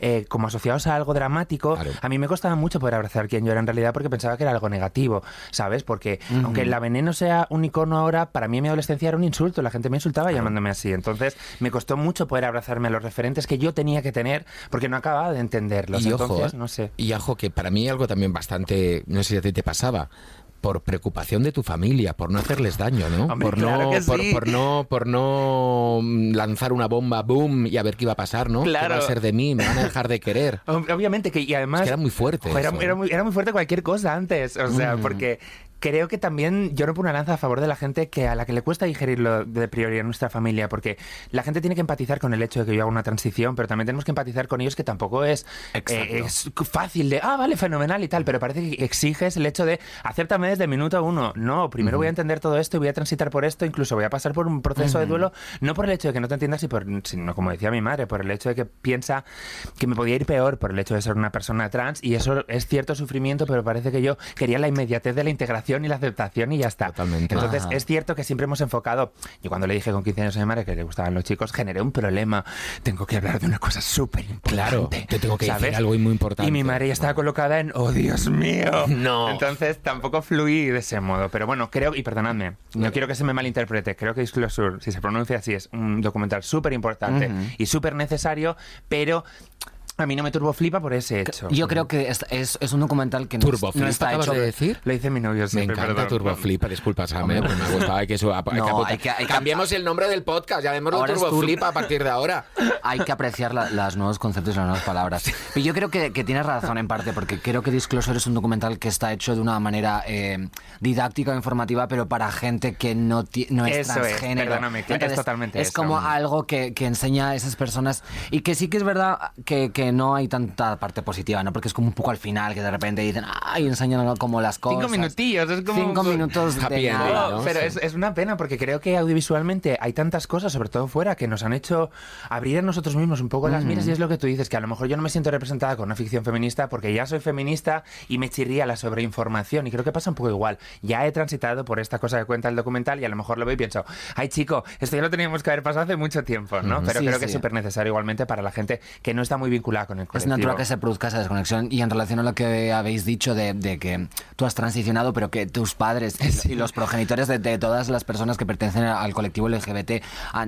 eh, como asociados a algo dramático, Claro. a mí me costaba mucho poder abrazar quién yo era en realidad porque pensaba que era algo negativo, ¿sabes? Porque aunque la veneno sea un icono ahora, para mí en mi adolescencia era un insulto, la gente me insultaba llamándome así. Entonces me costó mucho poder abrazarme a los referentes que yo tenía que tener porque no acababa de entenderlos. Y ojo, Entonces, ¿eh? no sé. Y ojo, que para mí algo también bastante, no sé si a ti te pasaba, por preocupación de tu familia, por no hacerles daño, ¿no? Hombre, por, claro no que por, sí. por no por no lanzar una bomba, boom, y a ver qué iba a pasar, ¿no? ¿Qué Claro. va a ser de mí? ¿Me van a dejar de querer? Ob- Obviamente que y además Es que era muy fuerte Joder, era, eso, era ¿eh? muy, era muy fuerte cualquier cosa antes, o sea, Mm. porque creo que también yo rompo una lanza a favor de la gente que a la que le cuesta digerirlo de prioridad en nuestra familia, porque la gente tiene que empatizar con el hecho de que yo haga una transición, pero también tenemos que empatizar con ellos que tampoco es, eh, es fácil de, ah, vale, fenomenal y tal, pero parece que exiges el hecho de acéptame desde el minuto uno. No, primero voy a entender todo esto y voy a transitar por esto, incluso voy a pasar por un proceso de duelo, no por el hecho de que no te entiendas, y por, sino como decía mi madre, por el hecho de que piensa que me podía ir peor por el hecho de ser una persona trans, y eso es cierto sufrimiento, pero parece que yo quería la inmediatez de la integración y la aceptación y ya está. Totalmente. Entonces, Ajá. es cierto que siempre hemos enfocado, yo cuando le dije con 15 años a mi madre que le gustaban los chicos, generé un problema. Tengo que hablar de una cosa súper importante. Claro, te tengo que decir ¿sabes? algo muy importante. Y mi madre ya estaba colocada en, oh Dios mío. No. Entonces tampoco fluí de ese modo. Pero bueno, creo, y perdonadme, no quiero que se me malinterprete, creo que Disclosure, si se pronuncia así, es un documental súper importante Ujú. y súper necesario, pero a mí no me turboflipa por ese hecho. Yo creo que es, es, es un documental que no, ¿Turbo no está hecho de decir? Lo dice mi novio Me siempre, encanta perdón. Turbo Flipa, disculpa, Sam, ¿eh? Pues me ha gustado, hay que, su- hay que No, apuntar. hay que- hay que- Cambiemos el nombre del podcast, llamémoslo Ahora es Turbo Tur- Flipa a partir de ahora. hay que apreciar la- los nuevos conceptos y las nuevas palabras. Pero yo creo que, que tienes razón en parte, porque creo que Disclosure es un documental que está hecho de una manera eh, didáctica o informativa, pero para gente que no, ti- no es Eso es, transgénero. perdóname, que es totalmente Es eso. como algo que, que enseña a esas personas y que sí que es verdad que, que no hay tanta parte positiva, ¿no? Porque es como un poco al final que de repente dicen, ay, enseñan como las cosas. Cinco minutillos, es como... Cinco minutos de nada. ¿no? pero Sí. es, es una pena porque creo que audiovisualmente hay tantas cosas, sobre todo fuera, que nos han hecho abrir en nosotros mismos un poco las miras y es lo que tú dices, que a lo mejor yo no me siento representada con una ficción feminista porque ya soy feminista y me chirría la sobreinformación y creo que pasa un poco igual. Ya he transitado por esta cosa que cuenta el documental y a lo mejor lo veo y pienso, ay chico, esto ya lo teníamos que haber pasado hace mucho tiempo, ¿no? Pero Sí, creo que es súper necesario igualmente para la gente que no está muy vinculada con el Es natural que se produzca esa desconexión y en relación a lo que habéis dicho de, de que tú has transicionado, pero que tus padres y- y los progenitores de, de todas las personas que pertenecen al colectivo LGBT eh,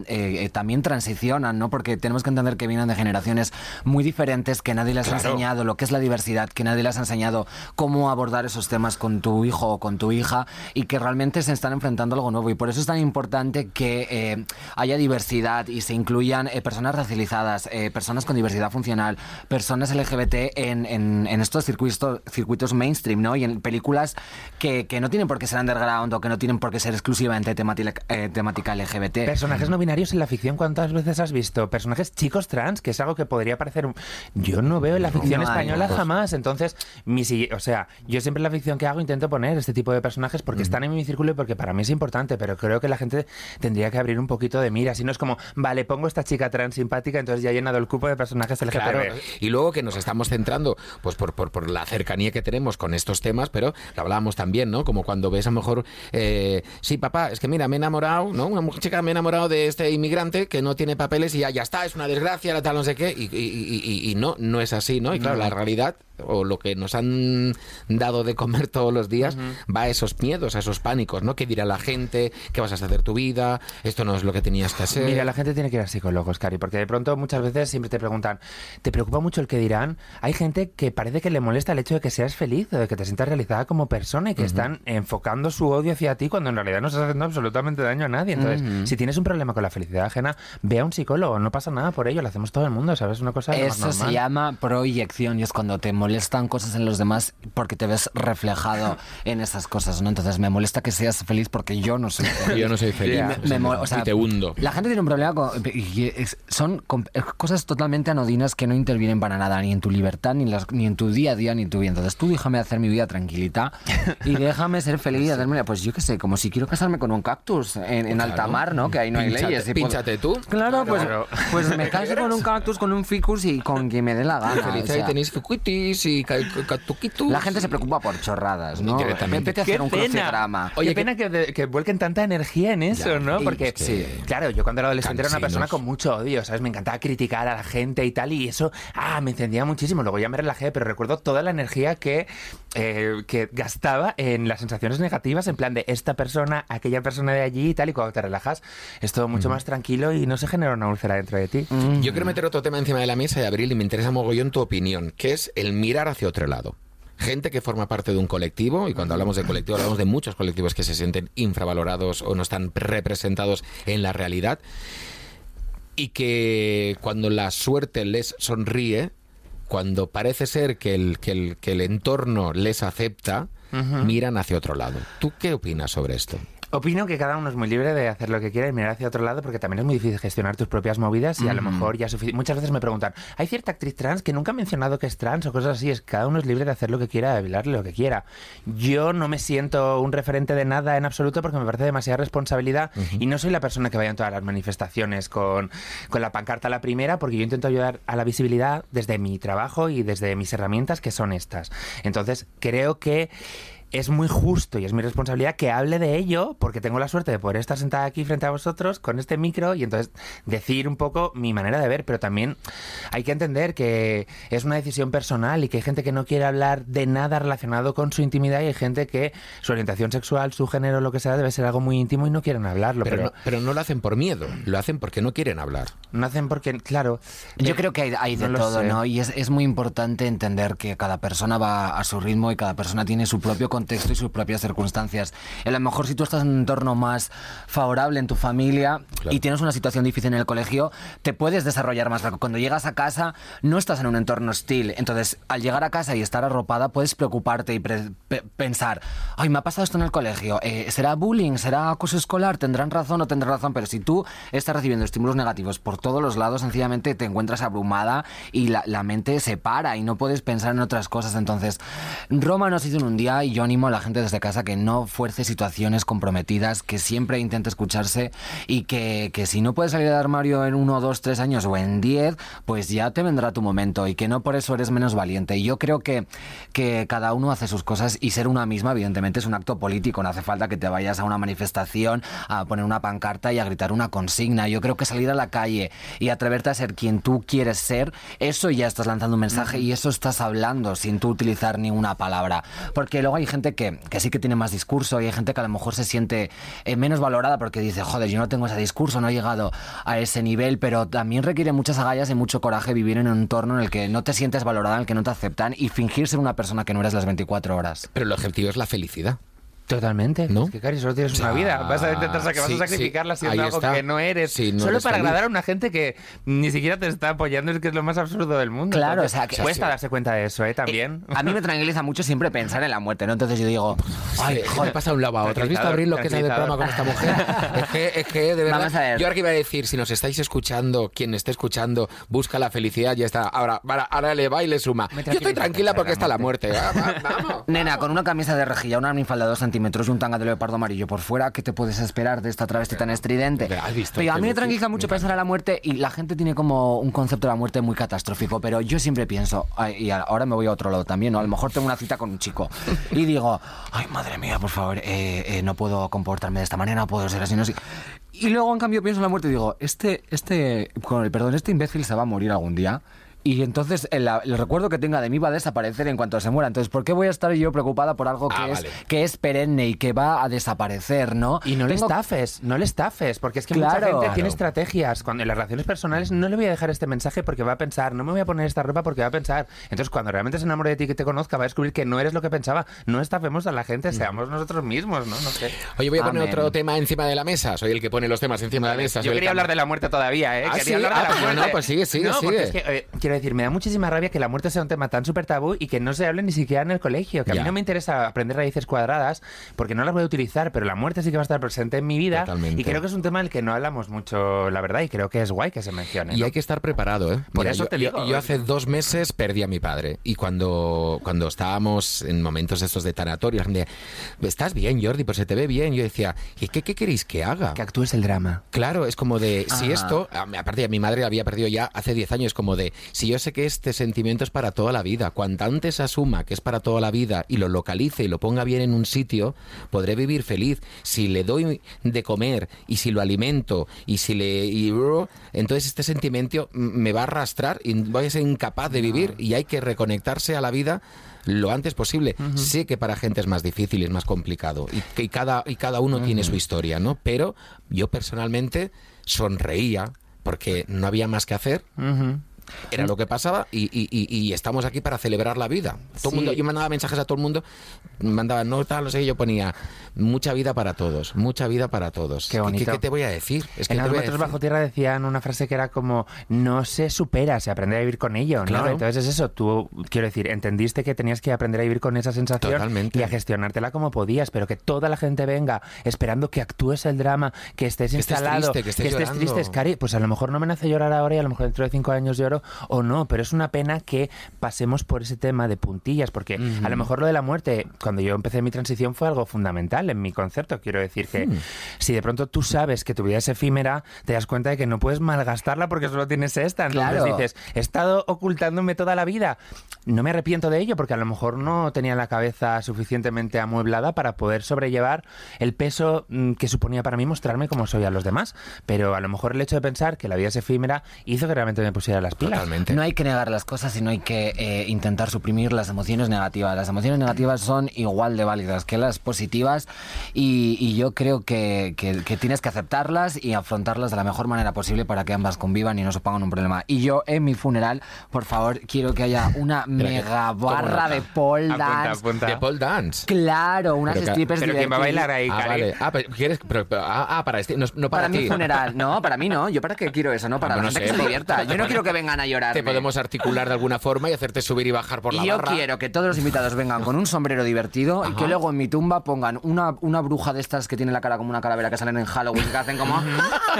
eh, también transicionan, ¿no? Porque tenemos que entender que vienen de generaciones muy diferentes, que nadie les ha enseñado lo que es la diversidad, que nadie les ha enseñado cómo abordar esos temas con tu hijo o con tu hija y que realmente se están enfrentando a algo nuevo. Y por eso es tan importante que eh, haya diversidad y se incluyan personas racializadas, personas con diversidad funcional, personas LGBT en, en- en estos circuitos, circuitos mainstream, ¿no? Y en películas que, que no tienen por qué ser underground o que no tienen por qué ser exclusivamente temática, eh, temática LGBT. Personajes no binarios en la ficción, ¿cuántas veces has visto? Personajes chicos trans, que es algo que podría parecer un... Yo no veo en la ficción No española pues. jamás. Entonces, mi, o sea, yo siempre en la ficción que hago intento poner este tipo de personajes porque están en mi círculo y porque para mí es importante, pero creo que la gente tendría que abrir un poquito de mira. Si no es como, vale, pongo esta chica trans simpática, entonces ya he llenado el cupo de personajes. Claro, y luego que nos estamos centrando, pues por, por, por la cercanía que tenemos con estos temas, pero lo hablábamos también, ¿no? Como cuando ves a lo mejor, eh, sí, papá, es que mira, me he enamorado, ¿no? Una chica me he enamorado de este inmigrante que no tiene papeles y ya, ya está, es una desgracia, la tal, no sé qué, y, y- y- y- y no, no es así, ¿no? Y claro, la realidad o lo que nos han dado de comer todos los días va a esos miedos, a esos pánicos, ¿no? ¿Qué dirá la gente? ¿Qué vas a hacer tu vida? Esto no es lo que tenías que hacer. Mira, la gente tiene que ir a psicólogos, Cari, porque de pronto muchas veces siempre te preguntan, ¿te preocupa mucho el que dirán. Hay gente que parece que le molesta el hecho de que seas feliz o de que te sientas realizada como persona y que están enfocando su odio hacia ti cuando en realidad no estás haciendo absolutamente daño a nadie. Entonces, si tienes un problema con la felicidad ajena, ve a un psicólogo, no pasa nada por ello, lo hacemos todo el mundo, ¿sabes? Una cosa Eso se llama proyección y es cuando te molestan cosas en los demás porque te ves reflejado en esas cosas, ¿no? Entonces me molesta que seas feliz porque yo no soy feliz. Yo no soy feliz. Y me- me o sea, y te hundo. La gente tiene un problema con. y es- son com- eh, cosas totalmente anodinas que no intervienen para nada, ni en tu libertad, ni, en las- ni en tu día a día, ni en tu vida. Entonces tú déjame hacer mi vida tranquilita y déjame ser feliz y hacerme. Pues yo qué sé, como si quiero casarme con un cactus en, en alta mar, ¿no? Que ahí no hay Pínchate- leyes. y puedo- pínchate tú. Claro, pues, Claro. pues me caso con un cactus, con un ficus y con quien me dé la gana. Feliz o ahí sea. tenéis fucuitis y ca- ca- catuquitus. La gente se preocupa por chorradas, ¿no? Vete a hacer un crucigrama. Oye, qué pena que, de- que vuelquen tanta energía en eso, Ya, ¿no? Porque, es que- claro, yo cuando era adolescente era una persona con mucho odio, ¿sabes? Me encantaba criticar a la gente y tal, y eso, ah, me encendía muchísimo. Luego ya me relajé, pero recuerdo toda la energía que, eh, que gastaba en las sensaciones negativas, en plan de esta persona, aquella persona de allí y tal, y cuando te relajas es todo mucho más tranquilo y no se genera una úlcera dentro de ti. Yo quiero meter otro tema encima de la mesa de abril y me interesa mogollón tu opinión, que es el mirar hacia otro lado. Gente que forma parte de un colectivo, y cuando hablamos de colectivo hablamos de muchos colectivos que se sienten infravalorados o no están representados en la realidad, y que cuando la suerte les sonríe, cuando parece ser que el, que el, que el entorno les acepta, miran hacia otro lado. ¿Tú qué opinas sobre esto? Opino que cada uno es muy libre de hacer lo que quiera y mirar hacia otro lado porque también es muy difícil gestionar tus propias movidas y a lo mejor ya sufici- Muchas veces me preguntan, ¿hay cierta actriz trans que nunca ha mencionado que es trans o cosas así? Es que cada uno es libre de hacer lo que quiera, de bailar lo que quiera. Yo no me siento un referente de nada en absoluto porque me parece demasiada responsabilidad y no soy la persona que vaya en todas las manifestaciones con, con la pancarta a la primera porque yo intento ayudar a la visibilidad desde mi trabajo y desde mis herramientas que son estas. Entonces creo que es muy justo y es mi responsabilidad que hable de ello porque tengo la suerte de poder estar sentada aquí frente a vosotros con este micro y entonces decir un poco mi manera de ver, pero también hay que entender que es una decisión personal y que hay gente que no quiere hablar de nada relacionado con su intimidad y hay gente que su orientación sexual, su género, lo que sea, debe ser algo muy íntimo y no quieren hablarlo, Pero, pero, no, pero no lo hacen por miedo, lo hacen porque no quieren hablar. no hacen porque, claro, Yo eh, creo que hay, hay de no todo, sé. ¿no? Y es, es muy importante entender que cada persona va a su ritmo y cada persona tiene su propio contexto y sus propias circunstancias. A lo mejor si tú estás en un entorno más favorable en tu familia Claro. y tienes una situación difícil en el colegio, te puedes desarrollar más. Cuando llegas a casa no estás en un entorno hostil. Entonces, al llegar a casa y estar arropada, puedes preocuparte y pre- pe- pensar, ay, me ha pasado esto en el colegio, eh, ¿será bullying? ¿Será acoso escolar? ¿Tendrán razón o tendrán razón? Pero si tú estás recibiendo estímulos negativos por todos los lados, sencillamente te encuentras abrumada y la, la mente se para y no puedes pensar en otras cosas. Entonces, Roma no se hizo en un día y yo animo a la gente desde casa que no fuerce situaciones comprometidas, que siempre intente escucharse y que, que si no puedes salir del armario en uno, dos, tres años o en diez, pues ya te vendrá tu momento y que no por eso eres menos valiente. Y yo creo que, que cada uno hace sus cosas y ser una misma, evidentemente, es un acto político. No hace falta que te vayas a una manifestación a poner una pancarta y a gritar una consigna. Yo creo que salir a la calle y atreverte a ser quien tú quieres ser, eso ya estás lanzando un mensaje y eso estás hablando sin tú utilizar ni una palabra. Porque luego hay gente que, que sí que tiene más discurso y hay gente que a lo mejor se siente eh, menos valorada porque dice, joder, yo no tengo ese discurso, no he llegado a ese nivel, pero también requiere muchas agallas y mucho coraje vivir en un entorno en el que no te sientes valorada, en el que no te aceptan y fingir ser una persona que no eres las 24 horas. Pero el objetivo es la felicidad. Totalmente. ¿No? Es que, Cari, solo tienes O sea, una vida. Vas a intentar vas sí, a sacrificarla siendo algo está. que no eres. Sí, no solo para agradar a una gente que ni siquiera te está apoyando. Es que es lo más absurdo del mundo. Claro, Entonces, o sea, que- Cuesta darse cuenta de eso, ¿eh? También. A mí me tranquiliza mucho siempre pensar en la muerte, ¿no? Entonces yo digo, Ay, joder, pasa de un lado a otro. ¿Has visto Abril lo que es el programa con esta mujer? Es que, es que de verdad. Vamos a ver. Yo ahora que iba a decir, si nos estáis escuchando, quien esté escuchando, busca la felicidad, ya está. Ahora, ahora, ahora le va y le suma. Yo estoy tranquila porque está la muerte. Ah, Vamos. Nena, con una camisa de rejilla, una minifalda dos centímetros y un tanga de leopardo amarillo por fuera, ¿qué te puedes esperar de esta travesti tan estridente? ¿has visto Pero a mí me tranquiliza mucho pensar en la muerte y la gente tiene como un concepto de la muerte muy catastrófico, pero yo siempre pienso, y ahora me voy a otro lado también, ¿no? A lo mejor tengo una cita con un chico y digo, ay, madre mía, por favor, eh, eh, no puedo comportarme de esta manera, no puedo ser así, no sé. Y luego, en cambio, pienso en la muerte y digo, este, este, con el perdón, este imbécil se va a morir algún día. Y entonces el, el recuerdo que tenga de mí va a desaparecer en cuanto se muera. Entonces, ¿por qué voy a estar yo preocupada por algo que, Ah, es, vale. que es perenne y que va a desaparecer, no? Y no le estafes, no le estafes, porque es que Claro. mucha gente Claro. tiene estrategias. Cuando en las relaciones personales no le voy a dejar este mensaje porque va a pensar, no me voy a poner esta ropa porque va a pensar. Entonces, cuando realmente se enamore de ti y que te conozca, va a descubrir que no eres lo que pensaba. No estafemos a la gente, seamos nosotros mismos, ¿no? No sé. Oye, voy a poner otro tema encima de la mesa. Soy el que pone los temas encima de la mesa. Yo quería que- hablar de la muerte todavía, ¿eh? Ah, quería sí, hablar de ah, la pues muerte. no, pues sigue, sigue, No, porque sigue. es que, eh, quiero decir, me da muchísima rabia que la muerte sea un tema tan súper tabú y que no se hable ni siquiera en el colegio. Que a mí no me interesa aprender raíces cuadradas porque no las voy a utilizar, pero la muerte sí que va a estar presente en mi vida. Totalmente. Y creo que es un tema del que no hablamos mucho, la verdad, y creo que es guay que se mencione. Y hay que estar preparado, ¿eh? Por Mira, eso yo, te digo. Yo, hace dos meses perdí a mi padre. Y cuando, cuando estábamos en momentos estos de tanatorio, la gente, ¿estás bien, Jordi? Pues se te ve bien. Yo decía, ¿y qué, qué queréis que haga? Que actúes el drama. Claro, es como de, si Ajá. esto, aparte a mi madre la había perdido ya hace 10 años, como de, si yo sé que este sentimiento es para toda la vida, cuanto antes asuma que es para toda la vida y lo localice y lo ponga bien en un sitio, podré vivir feliz. Si le doy de comer y si lo alimento y si le... y, uh, entonces este sentimiento me va a arrastrar y voy a ser incapaz de vivir y hay que reconectarse a la vida lo antes posible. Sé que para gente es más difícil y es más complicado y que cada, y cada uno tiene su historia, ¿no? Pero yo personalmente sonreía porque no había más que hacer. Era lo que pasaba y, y- y- y estamos aquí para celebrar la vida. Todo Sí. mundo, yo mandaba mensajes a todo el mundo, mandaba no tal, no sé, yo ponía mucha vida para todos, mucha vida para todos. Qué bonito. ¿Qué, qué te voy a decir? Es que en los metros bajo tierra decían una frase que era como no se supera, se aprende a vivir con ello, ¿no? Claro. Entonces es eso, tú quiero decir, entendiste que tenías que aprender a vivir con esa sensación Totalmente. y a gestionártela como podías, pero que toda la gente venga esperando que actúes el drama, que estés Que estés instalado, triste, que estés triste, es cari, pues a lo mejor no me nace llorar ahora y a lo mejor dentro de cinco años lloro o no, pero es una pena que pasemos por ese tema de puntillas, porque a lo mejor lo de la muerte, cuando yo empecé mi transición fue algo fundamental en mi concepto, quiero decir que Hmm. si de pronto tú sabes que tu vida es efímera, te das cuenta de que no puedes malgastarla porque solo tienes esta. Entonces Claro. dices, he estado ocultándome toda la vida. No me arrepiento de ello porque a lo mejor no tenía la cabeza suficientemente amueblada para poder sobrellevar el peso mm, que suponía para mí mostrarme como soy a los demás. Pero a lo mejor el hecho de pensar que la vida es efímera hizo que realmente me pusiera las pilas. Totalmente. No hay que negar las cosas y no hay que eh, intentar suprimir las emociones negativas. Las emociones negativas son igual de válidas que las positivas y, y yo creo que, que- que tienes que aceptarlas y afrontarlas de la mejor manera posible para que ambas convivan y no supongan un problema. Y yo en mi funeral, por favor, quiero que haya una mega barra de pole Apunta, dance. apunta. De pole dance. Claro, unas Pero que- strippers Pero ¿quién va a bailar ahí, Ah, vale. Ah, pero ¿quieres? pero- pero- ah, ah, para este, no, no para, Para mi ti. funeral, no, para mí no. ¿Yo para qué quiero eso? No, para Ah, la no gente sé, que se divierta. Yo no quiero que vengan a llorar. Te podemos articular de alguna forma y hacerte subir y bajar por la Y yo barra. quiero que todos los invitados vengan con un sombrero divertido y que luego en mi tumba pongan una, una bruja de estas que tiene la cara como una calavera que salen en Halloween que hacen como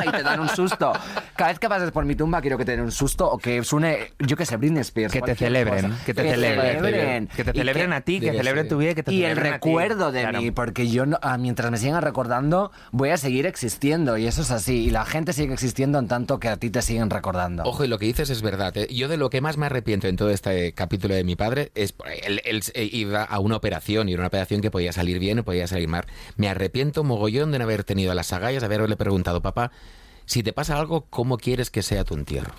y te dan un susto. Cada vez que pases por mi tumba quiero que te den un susto o que suene, yo qué sé, Britney Spears. Que te celebren, cosa. que te celebren. celebren. Que te celebren a ti, que celebren tu vida y que te y el recuerdo de Claro. mí, porque yo no- ah, mientras me sigan recordando voy a seguir existiendo y eso es así. Y la gente sigue existiendo en tanto que a ti te siguen recordando. Ojo, y lo que dices es verdad. ¿eh? Yo de lo que más me arrepiento en todo este capítulo de mi padre es iba a una operación y era una operación que podía salir bien o podía salir mal. Me arrepiento mogollón de no haber tenido las agallas de haberle preguntado, papá, si te pasa algo, ¿cómo quieres que sea tu entierro?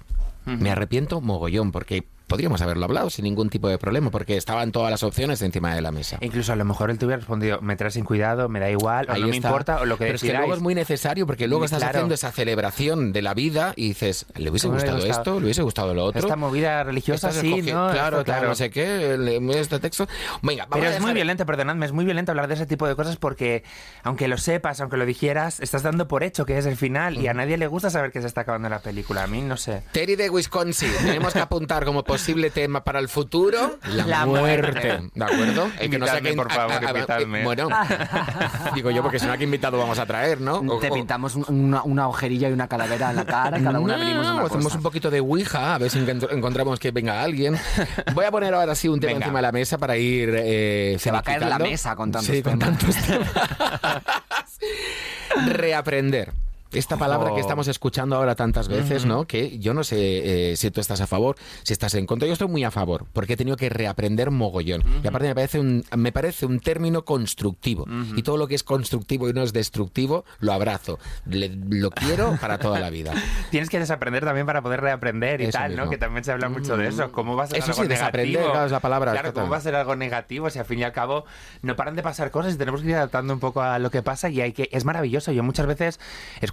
Me arrepiento mogollón porque podríamos haberlo hablado sin ningún tipo de problema porque estaban todas las opciones encima de la mesa. Incluso a lo mejor él te hubiera respondido, me traes sin cuidado, me da igual, o Ahí no me está. importa, o lo que Pero es que luego es muy necesario porque luego estás Claro. haciendo esa celebración de la vida y dices, ¿le hubiese Me gustado gustado. esto? ¿Le hubiese gustado lo otro? Esta movida religiosa Estás sí, ¿no? Claro, Esto, claro, no sé qué, este texto. Venga, vamos Pero a es muy violento, perdonadme, es muy violento hablar de ese tipo de cosas porque, aunque lo sepas, aunque lo dijeras, estás dando por hecho que es el final y a nadie le gusta saber que se está acabando la película. A mí no sé. Terry de Wisconsin, tenemos que apuntar como posible tema para el futuro la, La muerte. muerte. ¿De acuerdo? El que no por favor, invitadme. Bueno, digo yo, porque si no, ¿a qué invitado vamos a traer, no? O- Te pintamos un- una, una ojerilla y una calavera en la cara cada una No, venimos una hacemos cosa. un poquito de Ouija, a ver si encont- encontramos que venga alguien. Voy a poner ahora sí un tema Venga. encima de la mesa para ir. eh, Se va a caer la mesa con tantos Sí, con tantos temas. Reaprender. Esta palabra que estamos escuchando ahora tantas veces, ¿no? Que yo no sé eh, si tú estás a favor, si estás en contra. Yo estoy muy a favor, porque he tenido que reaprender mogollón. Y aparte me parece un, me parece un término constructivo. Y todo lo que es constructivo y no es destructivo, lo abrazo. Le- lo quiero para toda la vida. Tienes que desaprender también para poder reaprender y Eso tal, mismo. ¿no? Que también se habla mucho de eso. ¿Cómo va a ser Eso algo sí, desaprender, negativo? claro, es la palabra, Claro, ¿cómo va a ser algo negativo si al fin y al cabo no paran de pasar cosas y tenemos que ir adaptando un poco a lo que pasa y hay que... Es maravilloso. Yo muchas veces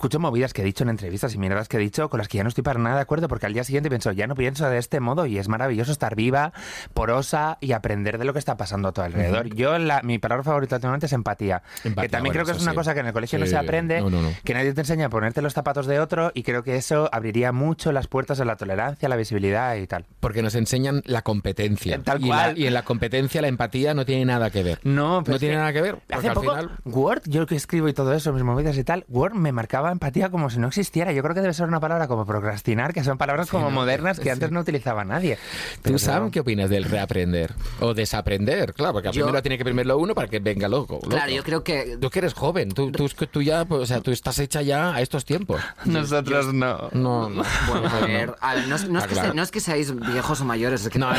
escucho movidas que he dicho en entrevistas y mierdas que he dicho con las que ya no estoy para nada de acuerdo porque al día siguiente pienso, ya no pienso de este modo y es maravilloso estar viva, porosa y aprender de lo que está pasando a tu alrededor. Yo, la, mi palabra favorita últimamente es empatía. Empatía, que también bueno, creo que es una sí. cosa que en el colegio no se aprende, no, no, no. que nadie te enseña a ponerte los zapatos de otro y creo que eso abriría mucho las puertas a la tolerancia, a la visibilidad y tal. Porque nos enseñan la competencia. Tal y, cual. la- y en la competencia la empatía no tiene nada que ver. No, pero no tiene que nada que ver. Hace al poco, final. Word, yo que escribo y todo eso, mis movidas y tal, Word me marcaba empatía como si no existiera. Yo creo que debe ser una palabra como procrastinar, que son palabras como ¿no? modernas que Sí. antes no utilizaba nadie. ¿Tú, Pero Sam, claro. qué opinas del reaprender? O desaprender, claro, porque Yo- primero tiene que primerlo uno para que venga loco. loco. Claro, yo creo que Tú que eres joven, tú, tú, tú ya, pues, o sea, tú estás hecha ya a estos tiempos. Nosotros no. No, no. Bueno, a ver, a ver, no, es- no es Ah, que claro. se- no es que seáis viejos o mayores, es que No, no,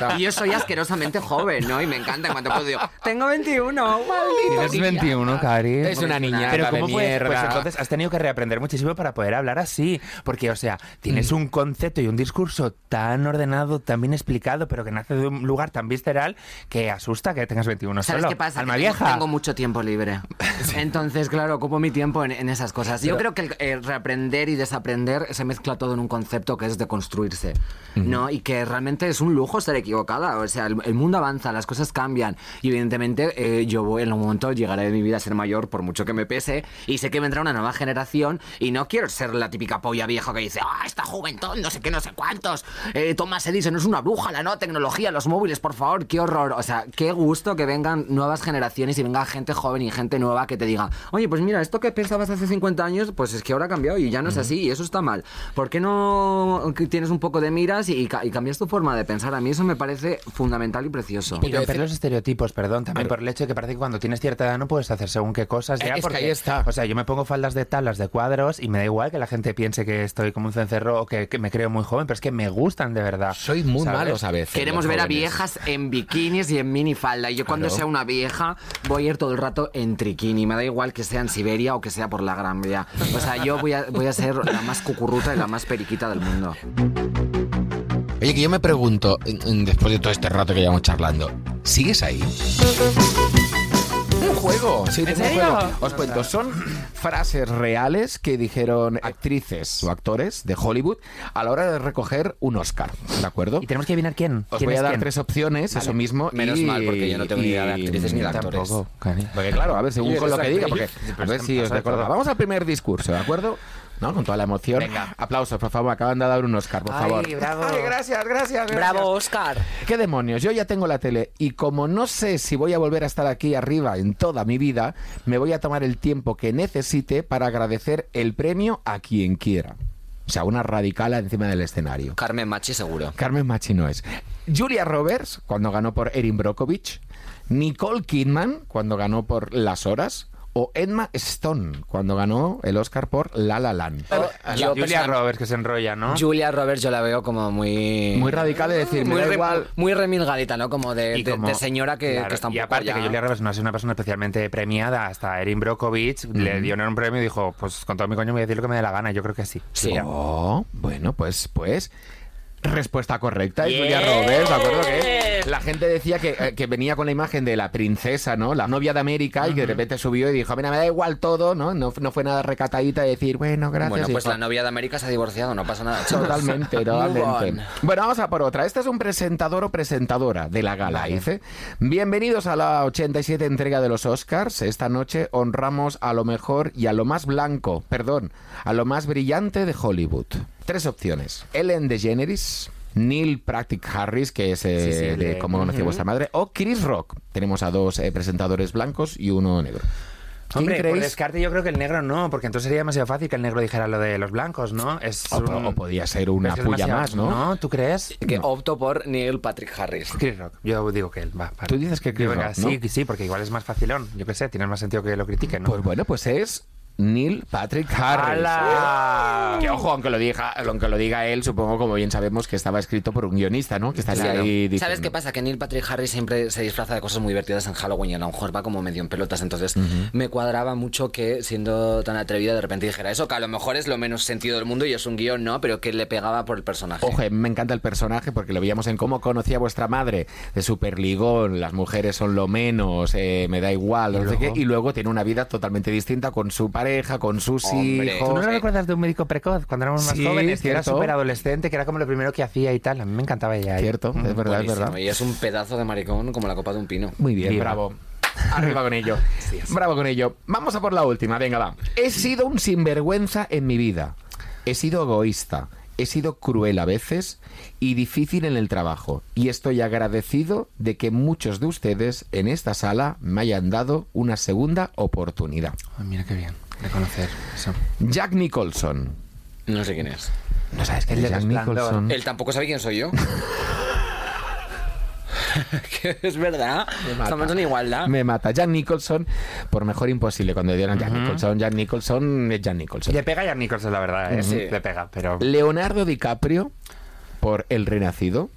no, no. Y yo soy asquerosamente joven, ¿no? Y me encanta en cuanto puedo digo, tengo 21, maldito. Tienes 21, Cari. Es una niña Pero de ¿cómo puedes? mierda. Pues entonces has tenido que reaprender muchísimo para poder hablar así. Porque, o sea, tienes Mm. un concepto y un discurso tan ordenado, tan bien explicado, pero que nace de un lugar tan visceral que asusta que tengas 21 ¿Sabes solo. qué pasa? Alma Que tengo, vieja. tengo mucho tiempo libre. Entonces, claro, ocupo mi tiempo en, en esas cosas. Yo creo que el, el reaprender y desaprender se mezcla todo en un concepto que es de construirse, ¿no? Y que realmente es un lujo estar equivocada. O sea, el, el mundo avanza, las cosas cambian. Y evidentemente eh, yo voy, en un momento llegaré de mi vida a ser mayor, por mucho que me pese, y sé que vendrá una nueva generación y no quiero ser la típica polla vieja que dice, ah, esta juventud, no sé qué, no sé cuántos. Eh, Thomas Edison es una bruja, la nueva tecnología, los móviles, por favor, qué horror. O sea, qué gusto que vengan nuevas generaciones y venga gente joven y gente nueva que te diga, oye, pues mira, esto que pensabas hace 50 años, pues es que ahora ha cambiado y ya no es así y eso está mal. ¿Por qué no que tienes un poco de miras y, ca- y cambias tu forma de pensar? A mí eso me parece fundamental y precioso. Y romper los estereotipos, perdón, también por el hecho de que parece que cuando tienes cierta edad no puedes hacer según qué cosas ya. Es que porque, ahí está. O sea, yo me pongo faldas de de cuadros y me da igual que la gente piense que estoy como un cencerro o que, que me creo muy joven, pero es que me gustan de verdad. Soy muy ¿sabes? malos a veces. Queremos ver a viejas en bikinis y en minifalda. Y yo cuando Claro. sea una vieja voy a ir todo el rato en triquini. Me da igual que sea en Siberia o que sea por la Gran Vía. O sea, yo voy a, voy a ser la más cucurruta y la más periquita del mundo. Oye, que yo me pregunto, después de todo este rato que llevamos charlando, ¿sigues ahí? Un juego, sí, tengo un serio? juego. Os cuento, son frases reales que dijeron actrices o actores de Hollywood a la hora de recoger un Oscar, ¿de acuerdo? Y tenemos que adivinar quién. Os ¿Quién voy a dar quién? tres opciones, eso mismo. Menos y- mal, porque yo no tengo ni idea de actrices ni de actores. Tampoco. Porque claro, a ver, según con lo que diga, porque a ver si os todo. Vamos al primer discurso, ¿de acuerdo? ¿No? Con toda la emoción. Venga. Aplausos, por favor, acaban de dar un Oscar, por Ay, favor. bravo. Ay, gracias, gracias, gracias. Bravo, Oscar. ¿Qué demonios? Yo ya tengo la tele y como no sé si voy a volver a estar aquí arriba en toda mi vida, me voy a tomar el tiempo que necesite para agradecer el premio a quien quiera. O sea, una radicala encima del escenario. Carmen Machi seguro. Carmen Machi no es. Julia Roberts, cuando ganó por Erin Brockovich. Nicole Kidman, cuando ganó por Las Horas. O Emma Stone, cuando ganó el Oscar por La La Land. Yo, Julia Roberts, que se enrolla, ¿no? Julia Roberts yo la veo como muy... Muy radical de decir, muy, re- igual. muy remilgadita, ¿no? Como de, Y de- como- de señora que, claro, que está un y poco aparte ya- que Julia Roberts no es una persona especialmente premiada, hasta Erin Brockovich le dieron un premio y dijo, pues con todo mi coño voy a decir lo que me dé la gana, yo creo que sí. Sí. Oh, bueno, pues, pues. Respuesta correcta, es Julia Roberts, ¿de acuerdo? Que la gente decía que, eh, que venía con la imagen de la princesa, ¿no? La novia de América y que de repente subió y dijo, mira, me da igual todo, ¿no? No, no fue nada recatadita de decir, bueno, gracias. Bueno, pues hijo". la novia de América se ha divorciado, no pasa nada. Totalmente, totalmente. Bueno, vamos a por otra. Este es un presentador o presentadora de la gala, dice. Bienvenidos a la 87 entrega de los Oscars. Esta noche honramos a lo mejor y a lo más blanco, perdón, a lo más brillante de Hollywood. Tres opciones. Ellen DeGeneres. Neil Practic Harris, que es eh, Sí, de de- Cómo conocí a vuestra madre, o Chris Rock. Tenemos a dos eh, presentadores blancos y uno negro. ¿Quién Hombre, por creéis? descarte yo creo que el negro no, porque entonces sería demasiado fácil que el negro dijera lo de los blancos, ¿no? Es O, un- o podía ser una que puya más, ¿no? ¿No? ¿Tú crees? Que No. opto por Neil Patrick Harris. Chris Rock. Yo digo que él va. para- Tú dices que Chris Yo, venga, Rock, ¿no? Sí, sí, porque igual es más facilón. Yo qué sé, tiene más sentido que lo critiquen, ¿no? Pues bueno, pues es Neil Patrick Harris. ¡Hala! Que ojo, aunque lo diga, aunque lo diga él, supongo como bien sabemos que estaba escrito por un guionista, ¿no? Que Claro. ahí diciendo. ¿Sabes qué pasa? Que Neil Patrick Harris siempre se disfraza de cosas muy divertidas en Halloween y a lo mejor va como medio en pelotas. Entonces me cuadraba mucho que siendo tan atrevida de repente dijera eso, que a lo mejor es lo menos sentido del mundo y es un guion, ¿no? Pero que le pegaba por el personaje. Ojo, me encanta el personaje porque lo veíamos en cómo conocía vuestra madre de Superligón, las mujeres son lo menos, eh, me da igual, no sé qué, y luego tiene una vida totalmente distinta con su pareja, con sus Hombre. hijos. ¿Tú no lo Eh, recuerdas de un médico precoz cuando éramos más Sí, jóvenes? Que era súper adolescente, que era como lo primero que hacía y tal. A mí me encantaba ella. ahí. Cierto, es verdad, es Buenísimo, verdad. Y es un pedazo de maricón como la copa de un pino. Muy bien, Viva. bravo. Arriba con ello. Bravo con ello. Vamos a por la última, venga, va. He sido un sinvergüenza en mi vida. He sido egoísta. He sido cruel a veces y difícil en el trabajo. Y estoy agradecido de que muchos de ustedes en esta sala me hayan dado una segunda oportunidad. Ay, mira qué bien de conocer eso. Jack Nicholson. No sé quién es. ¿No sabes quién es Jack. Nicholson? Él tampoco sabe quién soy yo. Que es verdad. Estamos en igualdad. Me mata. Jack Nicholson, por mejor imposible. Cuando dieron Jack Nicholson, Jack Nicholson es Jack Nicholson. Le pega a Jack Nicholson, la verdad, ¿eh? Sí. Le pega, pero... Leonardo DiCaprio por El Renacido,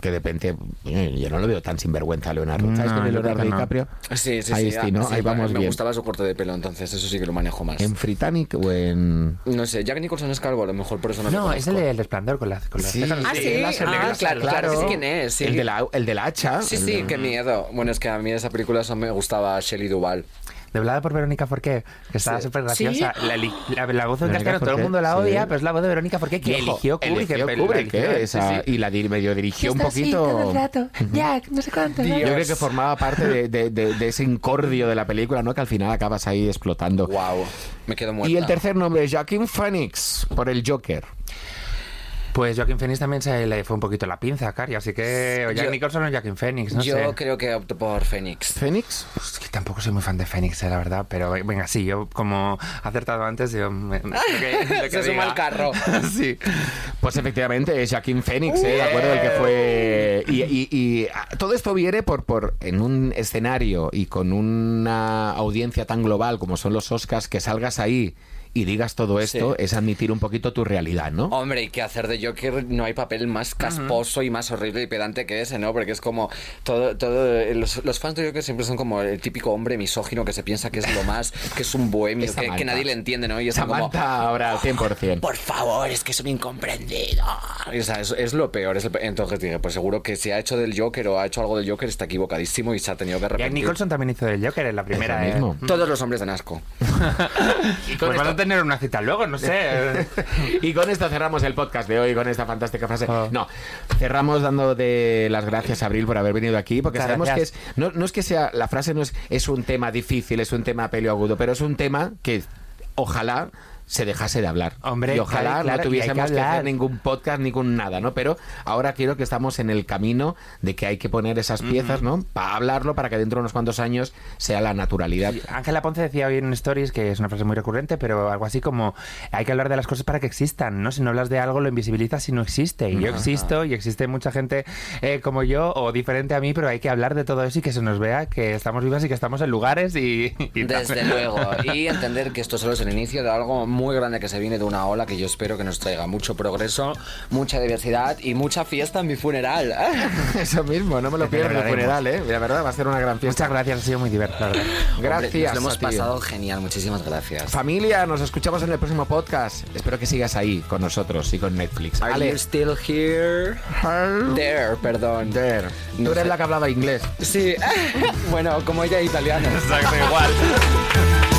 que de repente eh, yo no lo veo tan sinvergüenza a Leonardo. ¿Sabes No, Leonardo que no. DiCaprio? Sí, sí, Ahí sí. sí, ¿no? sí, Ahí vamos me bien. gustaba su corte de pelo, entonces eso sí que lo manejo más. ¿En Britannic o en...? No sé, Jack Nicholson es calvo, a lo mejor por eso no No, es el del resplandor con las con las Sí. cejas Ah, sí, láser ah, claro, claro, sí quién es, sí. El, de la, el del hacha. Sí, sí, de- qué miedo. Bueno, es que a mí esa película eso me gustaba Shelley Duvall. Doblada por Verónica Forqué, que estaba Sí. súper graciosa. La, eli- la- la voz del Verónica castellano, todo el mundo la sí. odia, pero es la voz de Verónica Forqué que ojo, eligió Kubrick. eligió en- la Kubrick, eligió, ¿eh? Esa- sí, sí. Y la di- medio dirigió un poquito... Jack, no sé cuánto. Yo creo que formaba parte de, de- de- de ese incordio de la película, ¿no? Que al final acabas ahí explotando. Wow, me quedo muerta. Y el tercer nombre es Joaquin Phoenix, por el Joker. Pues Joaquin Phoenix también se le fue un poquito la pinza, Cari, así que o Jack Yo- Nicholson o Joaquin Phoenix, no Yo sé. creo que opto por Fénix. ¿Phoenix? Pues es que tampoco soy muy fan de Phoenix, eh, la verdad, pero venga, sí, yo como he acertado antes, yo me, lo que- lo que Se suma al carro. sí. Pues efectivamente es Joaquin Phoenix, ¿eh? ¿De acuerdo? El que fue... Y, y- y, ah, todo esto viene por, por en un escenario y con una audiencia tan global como son los Oscars, que salgas ahí y digas todo esto, Sí. es admitir un poquito tu realidad, ¿no? Hombre, y que hacer de Joker no hay papel más casposo y más horrible y pedante que ese, ¿no? Porque es como todo, todo los, los fans de Joker siempre son como el típico hombre misógino que se piensa que es lo más, que es un bohemio, que, que nadie le entiende, ¿no? Y es como, ahora al 100%. por favor, es que es un incomprendido. O sea, es, es lo peor. es el entonces dije, pues seguro que si ha hecho del Joker o ha hecho algo del Joker está equivocadísimo y se ha tenido que arrepentir. Nicholson también hizo del Joker en la primera. lo eh. Todos los hombres dan asco. Y con, Pues esto, tener una cita luego, no sé. y con esto cerramos el podcast de hoy, con esta fantástica frase. Ah. No, cerramos dando de las gracias a Abril por haber venido aquí, porque sabemos gracias. que es, no, no es que sea, la frase no es, es un tema difícil, es un tema peleagudo, pero es un tema que ojalá se dejase de hablar. Hombre, y ojalá claro, claro, y hay no que tuviésemos que, hablar. hacer ningún podcast, ningún nada, ¿no? Pero ahora quiero que estamos en el camino de que hay que poner esas piezas, ¿no? Para hablarlo, para que dentro de unos cuantos años sea la naturalidad. Ángela Ponce decía hoy en Stories, que es una frase muy recurrente, pero algo así como hay que hablar de las cosas para que existan, ¿no? Si no hablas de algo, lo invisibilizas si no existe. Y yo existo y existe mucha gente eh, como yo o diferente a mí, pero hay que hablar de todo eso y que se nos vea que estamos vivas y que estamos en lugares y... y. Desde luego. Y entender que esto solo es el inicio de algo muy grande que se viene de una ola que yo espero que nos traiga mucho progreso, mucha diversidad y mucha fiesta en mi funeral. Eso mismo, no me lo pierdo el funeral, ¿eh? La verdad va a ser una gran fiesta. Muchas gracias, ha sido muy divertido. Gracias. Hombre, nos lo hemos a ti. pasado genial. Muchísimas gracias. Familia, nos escuchamos en el próximo podcast. Espero que sigas ahí con nosotros y con Netflix. Are Ale. you still here? There, perdón. There. Tú No eres sé. la que hablaba inglés. Sí. bueno, como ella italiana. Exacto, igual.